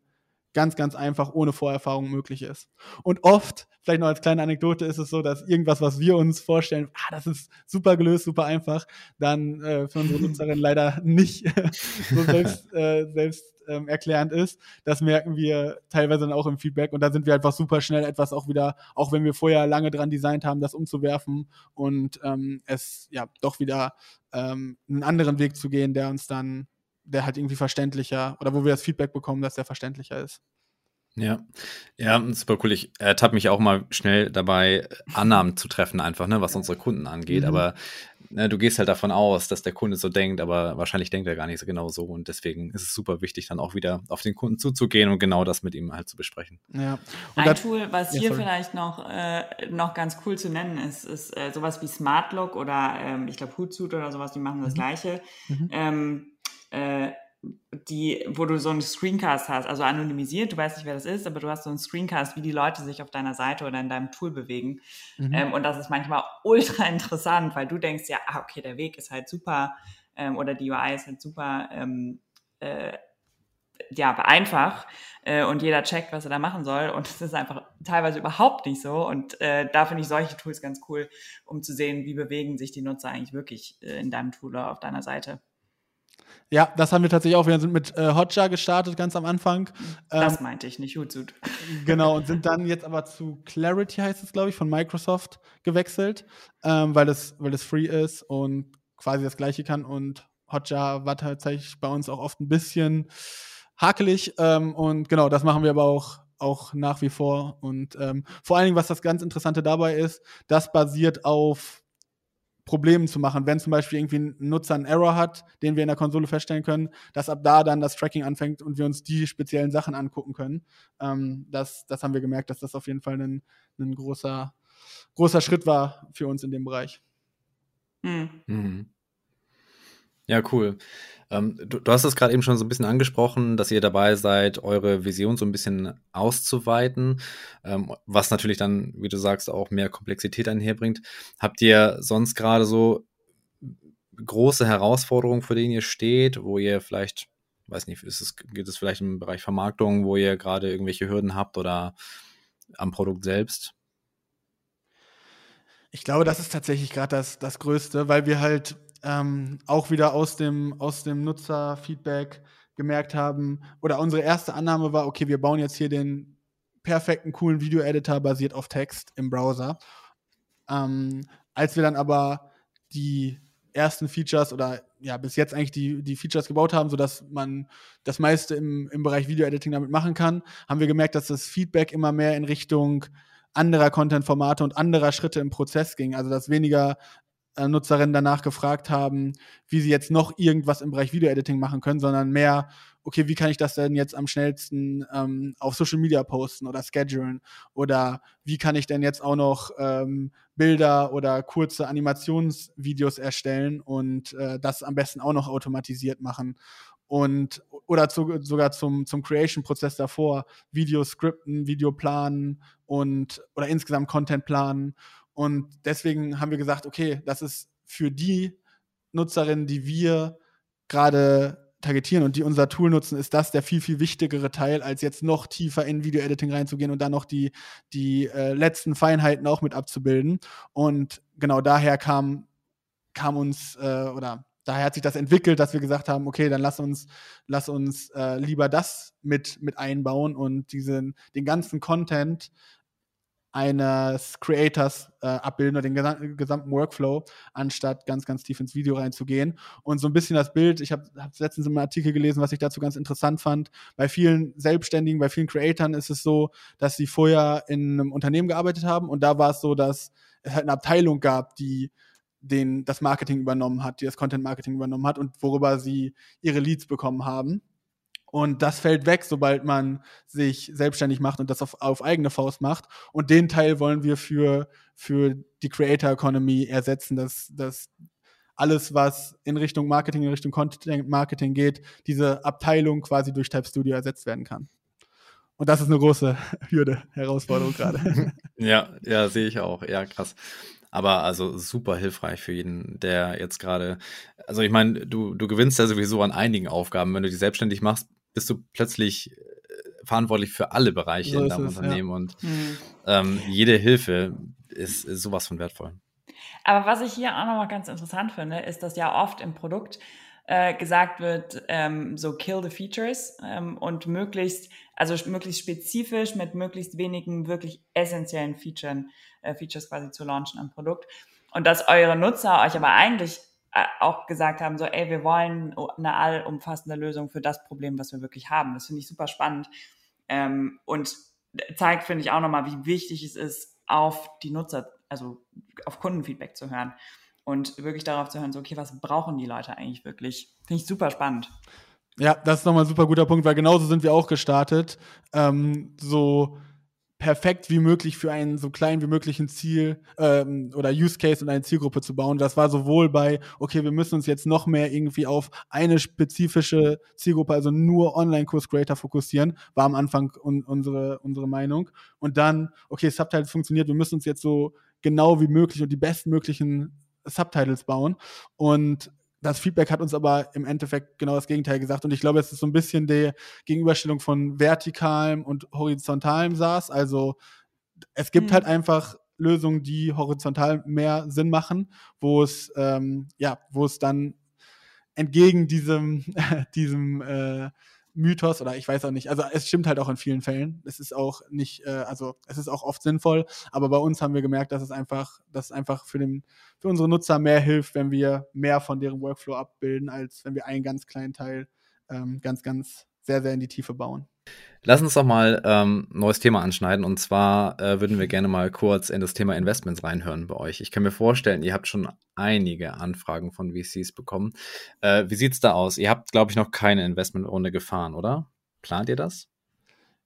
ganz, ganz einfach ohne Vorerfahrung möglich ist. Und oft, vielleicht noch als kleine Anekdote, ist es so, dass irgendwas, was wir uns vorstellen, ah, das ist super gelöst, super einfach, dann äh, für unsere Nutzerin leider nicht so selbst, äh, selbst ähm, erklärend ist. Das merken wir teilweise dann auch im Feedback und da sind wir einfach super schnell etwas auch wieder, auch wenn wir vorher lange dran designt haben, das umzuwerfen und ähm, es ja doch wieder ähm, einen anderen Weg zu gehen, der uns dann der halt irgendwie verständlicher oder wo wir das Feedback bekommen, dass der verständlicher ist. Ja, ja, super cool. Ich ertappe mich auch mal schnell dabei, Annahmen zu treffen, einfach, ne, was unsere Kunden angeht. Mhm. Aber ne, du gehst halt davon aus, dass der Kunde so denkt, aber wahrscheinlich denkt er gar nicht so genau so. Und deswegen ist es super wichtig, dann auch wieder auf den Kunden zuzugehen und genau das mit ihm halt zu besprechen. Ja. Und Ein Tool, was ja, hier sorry. vielleicht noch, äh, noch ganz cool zu nennen ist, ist äh, sowas wie SmartLook oder ähm, ich glaube Hootsuite oder sowas, die machen das mhm. Gleiche. Mhm. Ähm, äh, die, wo du so einen Screencast hast, also anonymisiert, du weißt nicht, wer das ist, aber du hast so einen Screencast, wie die Leute sich auf deiner Seite oder in deinem Tool bewegen. Mhm. Ähm, und das ist manchmal ultra interessant, weil du denkst, ja, ah, okay, der Weg ist halt super ähm, oder die UI ist halt super ähm, äh, ja, einfach äh, und jeder checkt, was er da machen soll und es ist einfach teilweise überhaupt nicht so und äh, da finde ich solche Tools ganz cool, um zu sehen, wie bewegen sich die Nutzer eigentlich wirklich äh, in deinem Tool oder auf deiner Seite. Ja, das haben wir tatsächlich auch. Wir sind mit äh, Hotjar gestartet ganz am Anfang. Das ähm, meinte ich, nicht Hootsuite. Genau, und sind dann jetzt aber zu Clarity, heißt es, glaube ich, von Microsoft gewechselt, ähm, weil, es, weil es free ist und quasi das Gleiche kann. Und Hotjar war tatsächlich bei uns auch oft ein bisschen hakelig. Ähm, und genau, das machen wir aber auch auch nach wie vor. Und ähm, vor allen Dingen, was das ganz Interessante dabei ist, das basiert auf Problemen zu machen. Wenn zum Beispiel irgendwie ein Nutzer einen Error hat, den wir in der Konsole feststellen können, dass ab da dann das Tracking anfängt und wir uns die speziellen Sachen angucken können. Ähm, das, das haben wir gemerkt, dass das auf jeden Fall ein, ein großer, großer Schritt war für uns in dem Bereich. Mhm. Mhm. Ja, cool. Ähm, du, du, hast es gerade eben schon so ein bisschen angesprochen, dass ihr dabei seid, eure Vision so ein bisschen auszuweiten, ähm, was natürlich dann, wie du sagst, auch mehr Komplexität einherbringt. Habt ihr sonst gerade so große Herausforderungen, vor denen ihr steht, wo ihr vielleicht, weiß nicht, ist es, geht es vielleicht im Bereich Vermarktung, wo ihr gerade irgendwelche Hürden habt oder am Produkt selbst? Ich glaube, das ist tatsächlich gerade das, das Größte, weil wir halt ähm, auch wieder aus dem, aus dem Nutzerfeedback gemerkt haben, oder unsere erste Annahme war, okay, wir bauen jetzt hier den perfekten, coolen Video-Editor basiert auf Text im Browser. Ähm, als wir dann aber die ersten Features oder ja, bis jetzt eigentlich die, die Features gebaut haben, sodass man das meiste im, im Bereich Video-Editing damit machen kann, haben wir gemerkt, dass das Feedback immer mehr in Richtung anderer Content-Formate und anderer Schritte im Prozess ging. Also dass weniger Nutzerinnen danach gefragt haben, wie sie jetzt noch irgendwas im Bereich Video-Editing machen können, sondern mehr, okay, wie kann ich das denn jetzt am schnellsten ähm, auf Social Media posten oder schedulen? Oder wie kann ich denn jetzt auch noch ähm, Bilder oder kurze Animationsvideos erstellen und äh, das am besten auch noch automatisiert machen? Und oder zu, sogar zum, zum Creation-Prozess davor, Video skripten, Video planen und oder insgesamt Content planen und deswegen haben wir gesagt, okay, das ist für die Nutzerinnen, die wir gerade targetieren und die unser Tool nutzen, ist das der viel, viel wichtigere Teil, als jetzt noch tiefer in Video-Editing reinzugehen und dann noch die, die äh, letzten Feinheiten auch mit abzubilden. Und genau daher kam, kam uns, äh, oder daher hat sich das entwickelt, dass wir gesagt haben, okay, dann lass uns, lass uns äh, lieber das mit, mit einbauen und diesen, den ganzen Content eines Creators äh, abbilden oder den gesam gesamten Workflow, anstatt ganz, ganz tief ins Video reinzugehen. Und so ein bisschen das Bild, ich habe hab letztens einem Artikel gelesen, was ich dazu ganz interessant fand. Bei vielen Selbstständigen, bei vielen Creatoren ist es so, dass sie vorher in einem Unternehmen gearbeitet haben und da war es so, dass es halt eine Abteilung gab, die den, das Marketing übernommen hat, die das Content Marketing übernommen hat und worüber sie ihre Leads bekommen haben. Und das fällt weg, sobald man sich selbstständig macht und das auf, auf eigene Faust macht. Und den Teil wollen wir für, für die Creator Economy ersetzen, dass, dass alles, was in Richtung Marketing, in Richtung Content Marketing geht, diese Abteilung quasi durch Type Studio ersetzt werden kann. Und das ist eine große Hürde, Herausforderung gerade. ja, ja, sehe ich auch. Ja, krass. Aber also super hilfreich für jeden, der jetzt gerade, also ich meine, du, du gewinnst ja sowieso an einigen Aufgaben. Wenn du die selbstständig machst, bist du plötzlich äh, verantwortlich für alle Bereiche so in deinem es, Unternehmen ja. und mhm. ähm, jede Hilfe ist, ist sowas von wertvoll. Aber was ich hier auch nochmal ganz interessant finde, ist, dass ja oft im Produkt äh, gesagt wird, ähm, so kill the features ähm, und möglichst, also möglichst spezifisch mit möglichst wenigen wirklich essentiellen Featuren, äh, Features quasi zu launchen am Produkt. Und dass eure Nutzer euch aber eigentlich auch gesagt haben, so, ey, wir wollen eine allumfassende Lösung für das Problem, was wir wirklich haben. Das finde ich super spannend ähm, und zeigt, finde ich, auch nochmal, wie wichtig es ist, auf die Nutzer, also auf Kundenfeedback zu hören und wirklich darauf zu hören, so, okay, was brauchen die Leute eigentlich wirklich? Finde ich super spannend. Ja, das ist nochmal ein super guter Punkt, weil genauso sind wir auch gestartet. Ähm, so perfekt wie möglich für einen so klein wie möglichen Ziel ähm, oder Use Case und eine Zielgruppe zu bauen. Das war sowohl bei, okay, wir müssen uns jetzt noch mehr irgendwie auf eine spezifische Zielgruppe, also nur Online-Kurs-Creator fokussieren, war am Anfang un unsere, unsere Meinung. Und dann, okay, Subtitles funktioniert, wir müssen uns jetzt so genau wie möglich und die bestmöglichen Subtitles bauen. Und das Feedback hat uns aber im Endeffekt genau das Gegenteil gesagt. Und ich glaube, es ist so ein bisschen die Gegenüberstellung von vertikalem und horizontalem SaaS. Also es gibt mhm. halt einfach Lösungen, die horizontal mehr Sinn machen, wo es, ähm, ja, wo es dann entgegen diesem, diesem äh, Mythos oder ich weiß auch nicht. Also es stimmt halt auch in vielen Fällen. Es ist auch nicht, äh, also es ist auch oft sinnvoll, aber bei uns haben wir gemerkt, dass es einfach, dass es einfach für, den, für unsere Nutzer mehr hilft, wenn wir mehr von deren Workflow abbilden, als wenn wir einen ganz kleinen Teil ähm, ganz, ganz sehr, sehr in die Tiefe bauen. Lass uns doch mal ähm, neues Thema anschneiden. Und zwar äh, würden wir gerne mal kurz in das Thema Investments reinhören bei euch. Ich kann mir vorstellen, ihr habt schon einige Anfragen von VCs bekommen. Äh, wie sieht es da aus? Ihr habt, glaube ich, noch keine Investmentrunde gefahren, oder? Plant ihr das?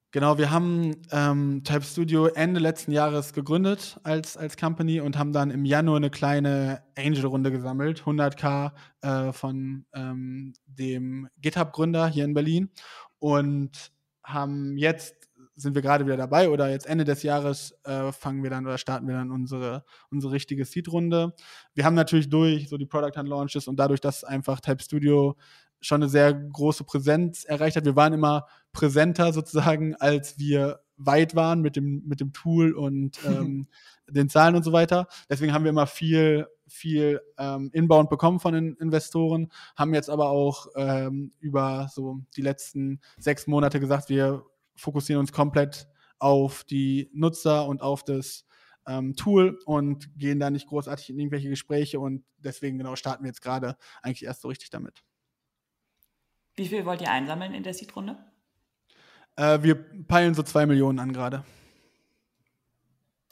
Genau, wir haben ähm, Type Studio Ende letzten Jahres gegründet als, als Company und haben dann im Januar eine kleine Angel-Runde gesammelt, 100k äh, von ähm, dem GitHub-Gründer hier in Berlin und haben jetzt sind wir gerade wieder dabei oder jetzt Ende des Jahres äh, fangen wir dann oder starten wir dann unsere, unsere richtige Seed-Runde. Wir haben natürlich durch so die Product Hunt Launches und dadurch, dass einfach Type Studio schon eine sehr große Präsenz erreicht hat. Wir waren immer präsenter sozusagen, als wir weit waren mit dem, mit dem Tool und ähm, den Zahlen und so weiter. Deswegen haben wir immer viel, viel ähm, Inbound bekommen von den Investoren, haben jetzt aber auch ähm, über so die letzten sechs Monate gesagt, wir fokussieren uns komplett auf die Nutzer und auf das ähm, Tool und gehen da nicht großartig in irgendwelche Gespräche und deswegen genau starten wir jetzt gerade eigentlich erst so richtig damit. Wie viel wollt ihr einsammeln in der Seed-Runde? Äh, wir peilen so zwei Millionen an gerade.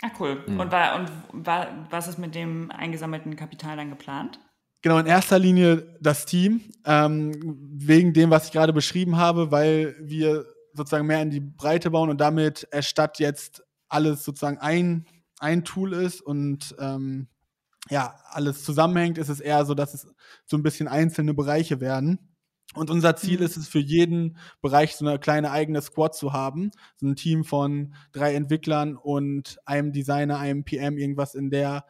Ah, cool. Mhm. Und, war, und war, was ist mit dem eingesammelten Kapital dann geplant? Genau, in erster Linie das Team, ähm, wegen dem, was ich gerade beschrieben habe, weil wir sozusagen mehr in die Breite bauen und damit erstatt jetzt alles sozusagen ein, ein Tool ist und ähm, ja, alles zusammenhängt, ist es eher so, dass es so ein bisschen einzelne Bereiche werden. Und unser Ziel mhm. ist es, für jeden Bereich so eine kleine eigene Squad zu haben. So ein Team von drei Entwicklern und einem Designer, einem PM, irgendwas in der,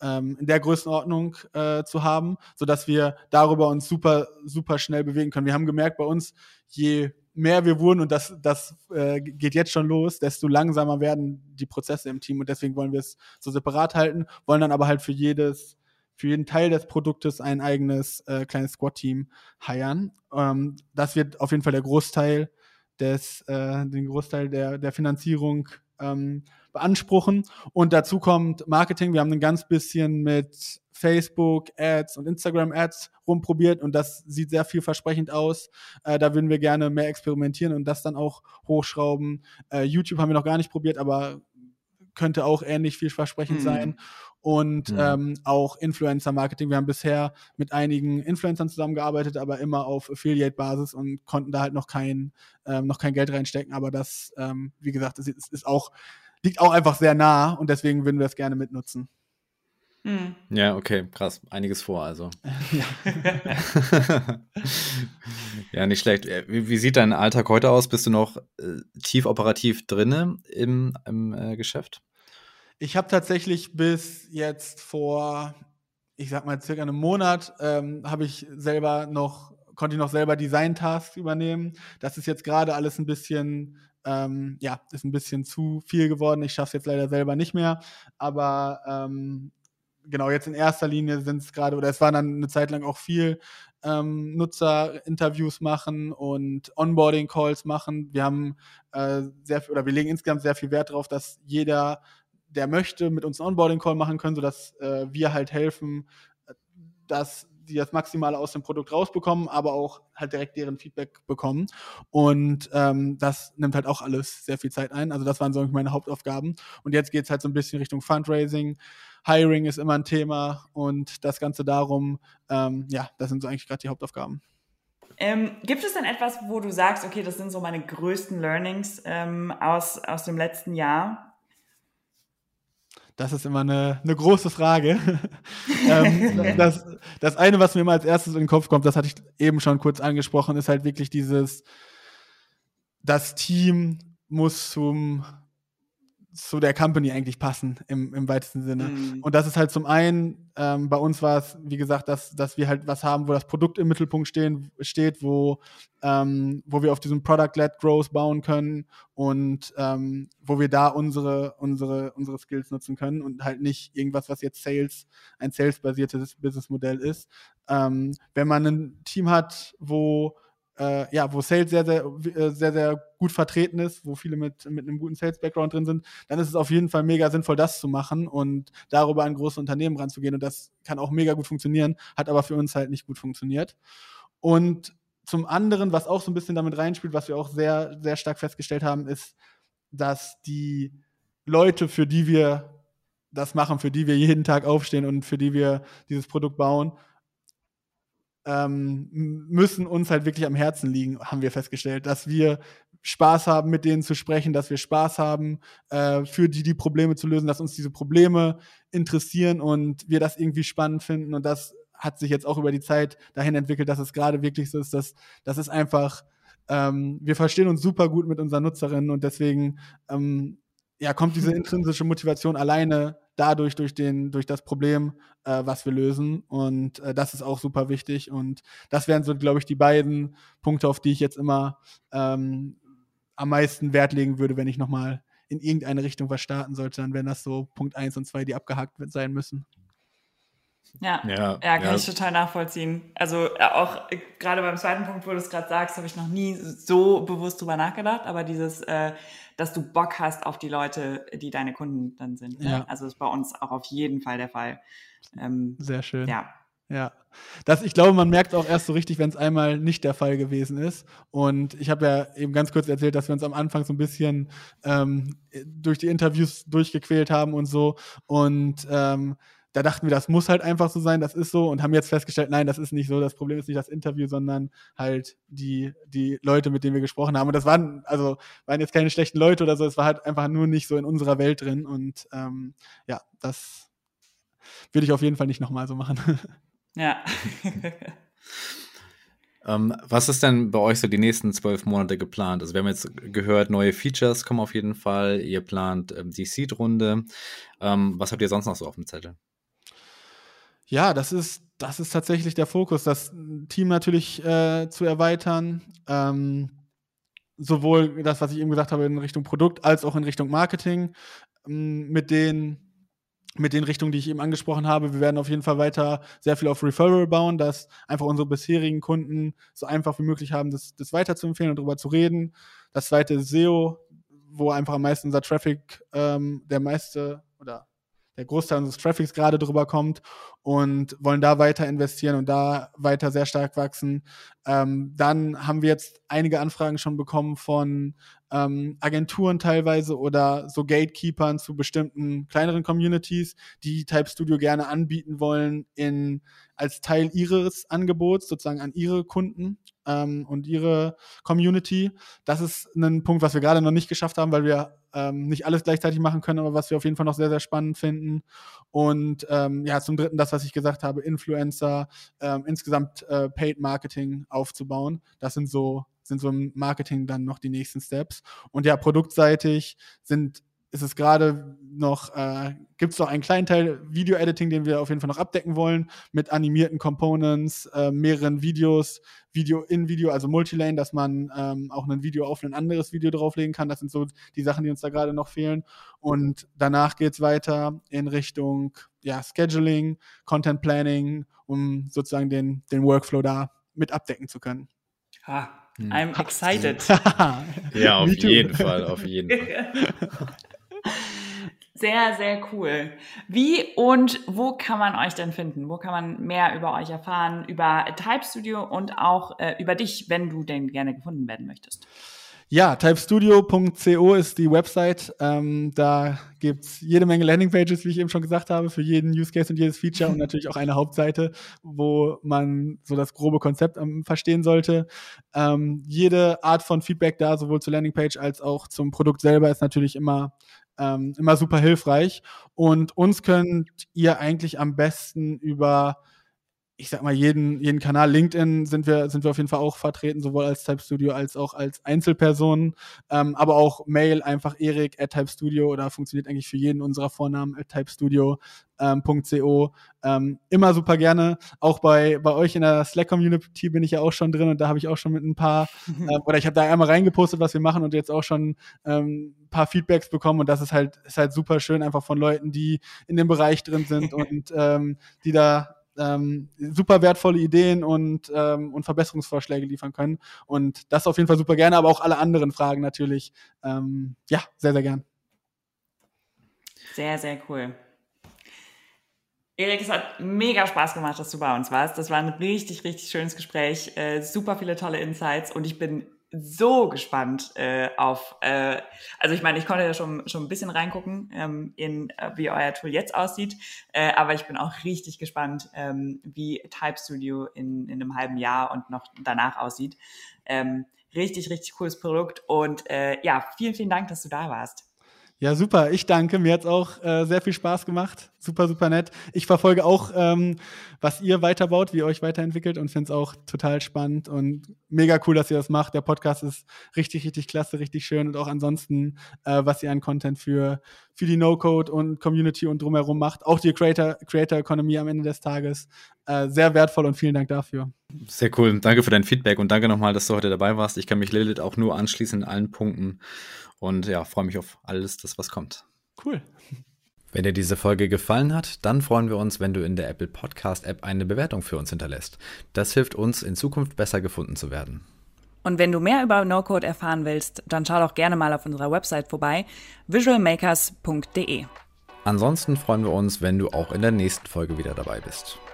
ähm, in der Größenordnung äh, zu haben, sodass wir darüber uns super, super schnell bewegen können. Wir haben gemerkt bei uns, je mehr wir wurden, und das, das äh, geht jetzt schon los, desto langsamer werden die Prozesse im Team. Und deswegen wollen wir es so separat halten, wollen dann aber halt für jedes für jeden Teil des Produktes ein eigenes äh, kleines Squad-Team heiern. Ähm, das wird auf jeden Fall der Großteil des, äh, den Großteil der, der Finanzierung ähm, beanspruchen. Und dazu kommt Marketing. Wir haben ein ganz bisschen mit Facebook Ads und Instagram Ads rumprobiert und das sieht sehr vielversprechend aus. Äh, da würden wir gerne mehr experimentieren und das dann auch hochschrauben. Äh, YouTube haben wir noch gar nicht probiert, aber könnte auch ähnlich vielversprechend mhm. sein und ja. ähm, auch Influencer-Marketing. Wir haben bisher mit einigen Influencern zusammengearbeitet, aber immer auf Affiliate-Basis und konnten da halt noch kein, ähm, noch kein Geld reinstecken. Aber das, ähm, wie gesagt, ist, ist auch, liegt auch einfach sehr nah und deswegen würden wir es gerne mitnutzen. Mhm. Ja, okay, krass. Einiges vor, also. ja. ja, nicht schlecht. Äh, wie, wie, sieht dein Alltag heute aus? Bist du noch äh, tief operativ drinne im, im äh, Geschäft? Ich habe tatsächlich bis jetzt vor, ich sag mal, circa einem Monat, ähm, habe ich selber noch, konnte ich noch selber Design-Tasks übernehmen. Das ist jetzt gerade alles ein bisschen, ähm, ja, ist ein bisschen zu viel geworden. Ich schaffe es jetzt leider selber nicht mehr. Aber ähm, genau, jetzt in erster Linie sind es gerade, oder es war dann eine Zeit lang auch viel ähm, Nutzerinterviews machen und Onboarding-Calls machen. Wir haben äh, sehr viel, oder wir legen insgesamt sehr viel Wert darauf, dass jeder der möchte, mit uns einen Onboarding-Call machen können, sodass äh, wir halt helfen, dass die das Maximale aus dem Produkt rausbekommen, aber auch halt direkt deren Feedback bekommen. Und ähm, das nimmt halt auch alles sehr viel Zeit ein. Also das waren so meine Hauptaufgaben. Und jetzt geht es halt so ein bisschen Richtung Fundraising. Hiring ist immer ein Thema und das Ganze darum, ähm, ja, das sind so eigentlich gerade die Hauptaufgaben. Ähm, gibt es denn etwas, wo du sagst, okay, das sind so meine größten Learnings ähm, aus, aus dem letzten Jahr? Das ist immer eine, eine große Frage. ähm, das, das eine, was mir immer als erstes in den Kopf kommt, das hatte ich eben schon kurz angesprochen, ist halt wirklich dieses, das Team muss zum zu der Company eigentlich passen im, im weitesten Sinne. Mhm. Und das ist halt zum einen, ähm, bei uns war es, wie gesagt, dass, dass wir halt was haben, wo das Produkt im Mittelpunkt stehen, steht, wo, ähm, wo wir auf diesem Product-led Growth bauen können und ähm, wo wir da unsere, unsere, unsere Skills nutzen können und halt nicht irgendwas, was jetzt Sales, ein Sales-basiertes Businessmodell ist. Ähm, wenn man ein Team hat, wo äh, ja, wo Sales sehr, sehr, äh, sehr, sehr gut vertreten ist, wo viele mit, mit einem guten Sales-Background drin sind, dann ist es auf jeden Fall mega sinnvoll, das zu machen und darüber an große Unternehmen ranzugehen. Und das kann auch mega gut funktionieren, hat aber für uns halt nicht gut funktioniert. Und zum anderen, was auch so ein bisschen damit reinspielt, was wir auch sehr, sehr stark festgestellt haben, ist, dass die Leute, für die wir das machen, für die wir jeden Tag aufstehen und für die wir dieses Produkt bauen, ähm, müssen uns halt wirklich am Herzen liegen, haben wir festgestellt, dass wir Spaß haben, mit denen zu sprechen, dass wir Spaß haben, äh, für die die Probleme zu lösen, dass uns diese Probleme interessieren und wir das irgendwie spannend finden. Und das hat sich jetzt auch über die Zeit dahin entwickelt, dass es gerade wirklich so ist, dass das ist einfach, ähm, wir verstehen uns super gut mit unseren Nutzerinnen und deswegen ähm, ja, kommt diese intrinsische Motivation alleine dadurch, durch, den, durch das Problem, äh, was wir lösen. Und äh, das ist auch super wichtig. Und das wären so, glaube ich, die beiden Punkte, auf die ich jetzt immer ähm, am meisten Wert legen würde, wenn ich nochmal in irgendeine Richtung was starten sollte, dann wären das so Punkt 1 und 2, die abgehakt sein müssen. Ja, ja, ja kann ja. ich total nachvollziehen. Also äh, auch äh, gerade beim zweiten Punkt, wo du es gerade sagst, habe ich noch nie so bewusst drüber nachgedacht, aber dieses, äh, dass du Bock hast auf die Leute, die deine Kunden dann sind. Ne? Ja. Also ist bei uns auch auf jeden Fall der Fall. Ähm, Sehr schön. Ja. Ja, das, ich glaube, man merkt auch erst so richtig, wenn es einmal nicht der Fall gewesen ist. Und ich habe ja eben ganz kurz erzählt, dass wir uns am Anfang so ein bisschen ähm, durch die Interviews durchgequält haben und so. Und ähm, da dachten wir, das muss halt einfach so sein, das ist so und haben jetzt festgestellt, nein, das ist nicht so. Das Problem ist nicht das Interview, sondern halt die, die Leute, mit denen wir gesprochen haben. Und das waren, also waren jetzt keine schlechten Leute oder so, es war halt einfach nur nicht so in unserer Welt drin. Und ähm, ja, das würde ich auf jeden Fall nicht nochmal so machen. Ja. ähm, was ist denn bei euch so die nächsten zwölf Monate geplant? Also wir haben jetzt gehört, neue Features kommen auf jeden Fall. Ihr plant ähm, die Seed-Runde. Ähm, was habt ihr sonst noch so auf dem Zettel? Ja, das ist, das ist tatsächlich der Fokus, das Team natürlich äh, zu erweitern. Ähm, sowohl das, was ich eben gesagt habe, in Richtung Produkt als auch in Richtung Marketing. Ähm, mit den mit den Richtungen, die ich eben angesprochen habe. Wir werden auf jeden Fall weiter sehr viel auf Referral bauen, dass einfach unsere bisherigen Kunden so einfach wie möglich haben, das, das weiterzuempfehlen und darüber zu reden. Das zweite ist SEO, wo einfach am meisten unser Traffic, ähm, der meiste oder der Großteil unseres Traffics gerade drüber kommt und wollen da weiter investieren und da weiter sehr stark wachsen. Ähm, dann haben wir jetzt einige Anfragen schon bekommen von ähm, Agenturen teilweise oder so Gatekeepern zu bestimmten kleineren Communities, die Type Studio gerne anbieten wollen in als Teil ihres Angebots sozusagen an ihre Kunden ähm, und ihre Community. Das ist ein Punkt, was wir gerade noch nicht geschafft haben, weil wir ähm, nicht alles gleichzeitig machen können, aber was wir auf jeden Fall noch sehr, sehr spannend finden. Und ähm, ja, zum Dritten das, was ich gesagt habe, Influencer, ähm, insgesamt äh, Paid Marketing aufzubauen. Das sind so sind so im Marketing dann noch die nächsten Steps. Und ja, produktseitig sind ist es gerade noch, äh, gibt es noch einen kleinen Teil Video-Editing, den wir auf jeden Fall noch abdecken wollen, mit animierten Components, äh, mehreren Videos, Video in Video, also Multilane, dass man ähm, auch ein Video auf ein anderes Video drauflegen kann. Das sind so die Sachen, die uns da gerade noch fehlen. Und danach geht es weiter in Richtung ja, Scheduling, Content Planning, um sozusagen den, den Workflow da mit abdecken zu können. Ah, I'm excited. ja, auf jeden Fall, auf jeden Fall. Sehr, sehr cool. Wie und wo kann man euch denn finden? Wo kann man mehr über euch erfahren, über Type Studio und auch äh, über dich, wenn du denn gerne gefunden werden möchtest? Ja, typestudio.co ist die Website. Ähm, da gibt's jede Menge Landingpages, wie ich eben schon gesagt habe, für jeden Use Case und jedes Feature und natürlich auch eine Hauptseite, wo man so das grobe Konzept ähm, verstehen sollte. Ähm, jede Art von Feedback da, sowohl zur Landingpage als auch zum Produkt selber, ist natürlich immer ähm, immer super hilfreich. Und uns könnt ihr eigentlich am besten über ich sag mal, jeden, jeden Kanal. LinkedIn sind wir, sind wir auf jeden Fall auch vertreten, sowohl als Type Studio als auch als Einzelpersonen. Ähm, aber auch Mail einfach erik at Type Studio oder funktioniert eigentlich für jeden unserer Vornamen at typestudio.co. Ähm, ähm, immer super gerne. Auch bei, bei euch in der Slack-Community bin ich ja auch schon drin und da habe ich auch schon mit ein paar, äh, oder ich habe da einmal reingepostet, was wir machen und jetzt auch schon ähm, ein paar Feedbacks bekommen und das ist halt, ist halt super schön, einfach von Leuten, die in dem Bereich drin sind und ähm, die da ähm, super wertvolle Ideen und, ähm, und Verbesserungsvorschläge liefern können. Und das auf jeden Fall super gerne, aber auch alle anderen Fragen natürlich. Ähm, ja, sehr, sehr gern. Sehr, sehr cool. Erik, es hat mega Spaß gemacht, dass du bei uns warst. Das war ein richtig, richtig schönes Gespräch. Äh, super viele tolle Insights und ich bin so gespannt äh, auf, äh, also ich meine, ich konnte ja schon, schon ein bisschen reingucken, ähm, in äh, wie euer Tool jetzt aussieht, äh, aber ich bin auch richtig gespannt, ähm, wie Type Studio in, in einem halben Jahr und noch danach aussieht. Ähm, richtig, richtig cooles Produkt. Und äh, ja, vielen, vielen Dank, dass du da warst. Ja, super. Ich danke. Mir hat's auch äh, sehr viel Spaß gemacht. Super, super nett. Ich verfolge auch, ähm, was ihr weiterbaut, wie ihr euch weiterentwickelt und finde es auch total spannend und mega cool, dass ihr das macht. Der Podcast ist richtig, richtig klasse, richtig schön und auch ansonsten, äh, was ihr an Content für, für die No-Code und Community und drumherum macht. Auch die Creator, Creator Economy am Ende des Tages. Äh, sehr wertvoll und vielen Dank dafür. Sehr cool. Danke für dein Feedback und danke nochmal, dass du heute dabei warst. Ich kann mich Lilith auch nur anschließen in allen Punkten. Und ja, freue mich auf alles, das was kommt. Cool. Wenn dir diese Folge gefallen hat, dann freuen wir uns, wenn du in der Apple Podcast App eine Bewertung für uns hinterlässt. Das hilft uns, in Zukunft besser gefunden zu werden. Und wenn du mehr über No-Code erfahren willst, dann schau doch gerne mal auf unserer Website vorbei, visualmakers.de. Ansonsten freuen wir uns, wenn du auch in der nächsten Folge wieder dabei bist.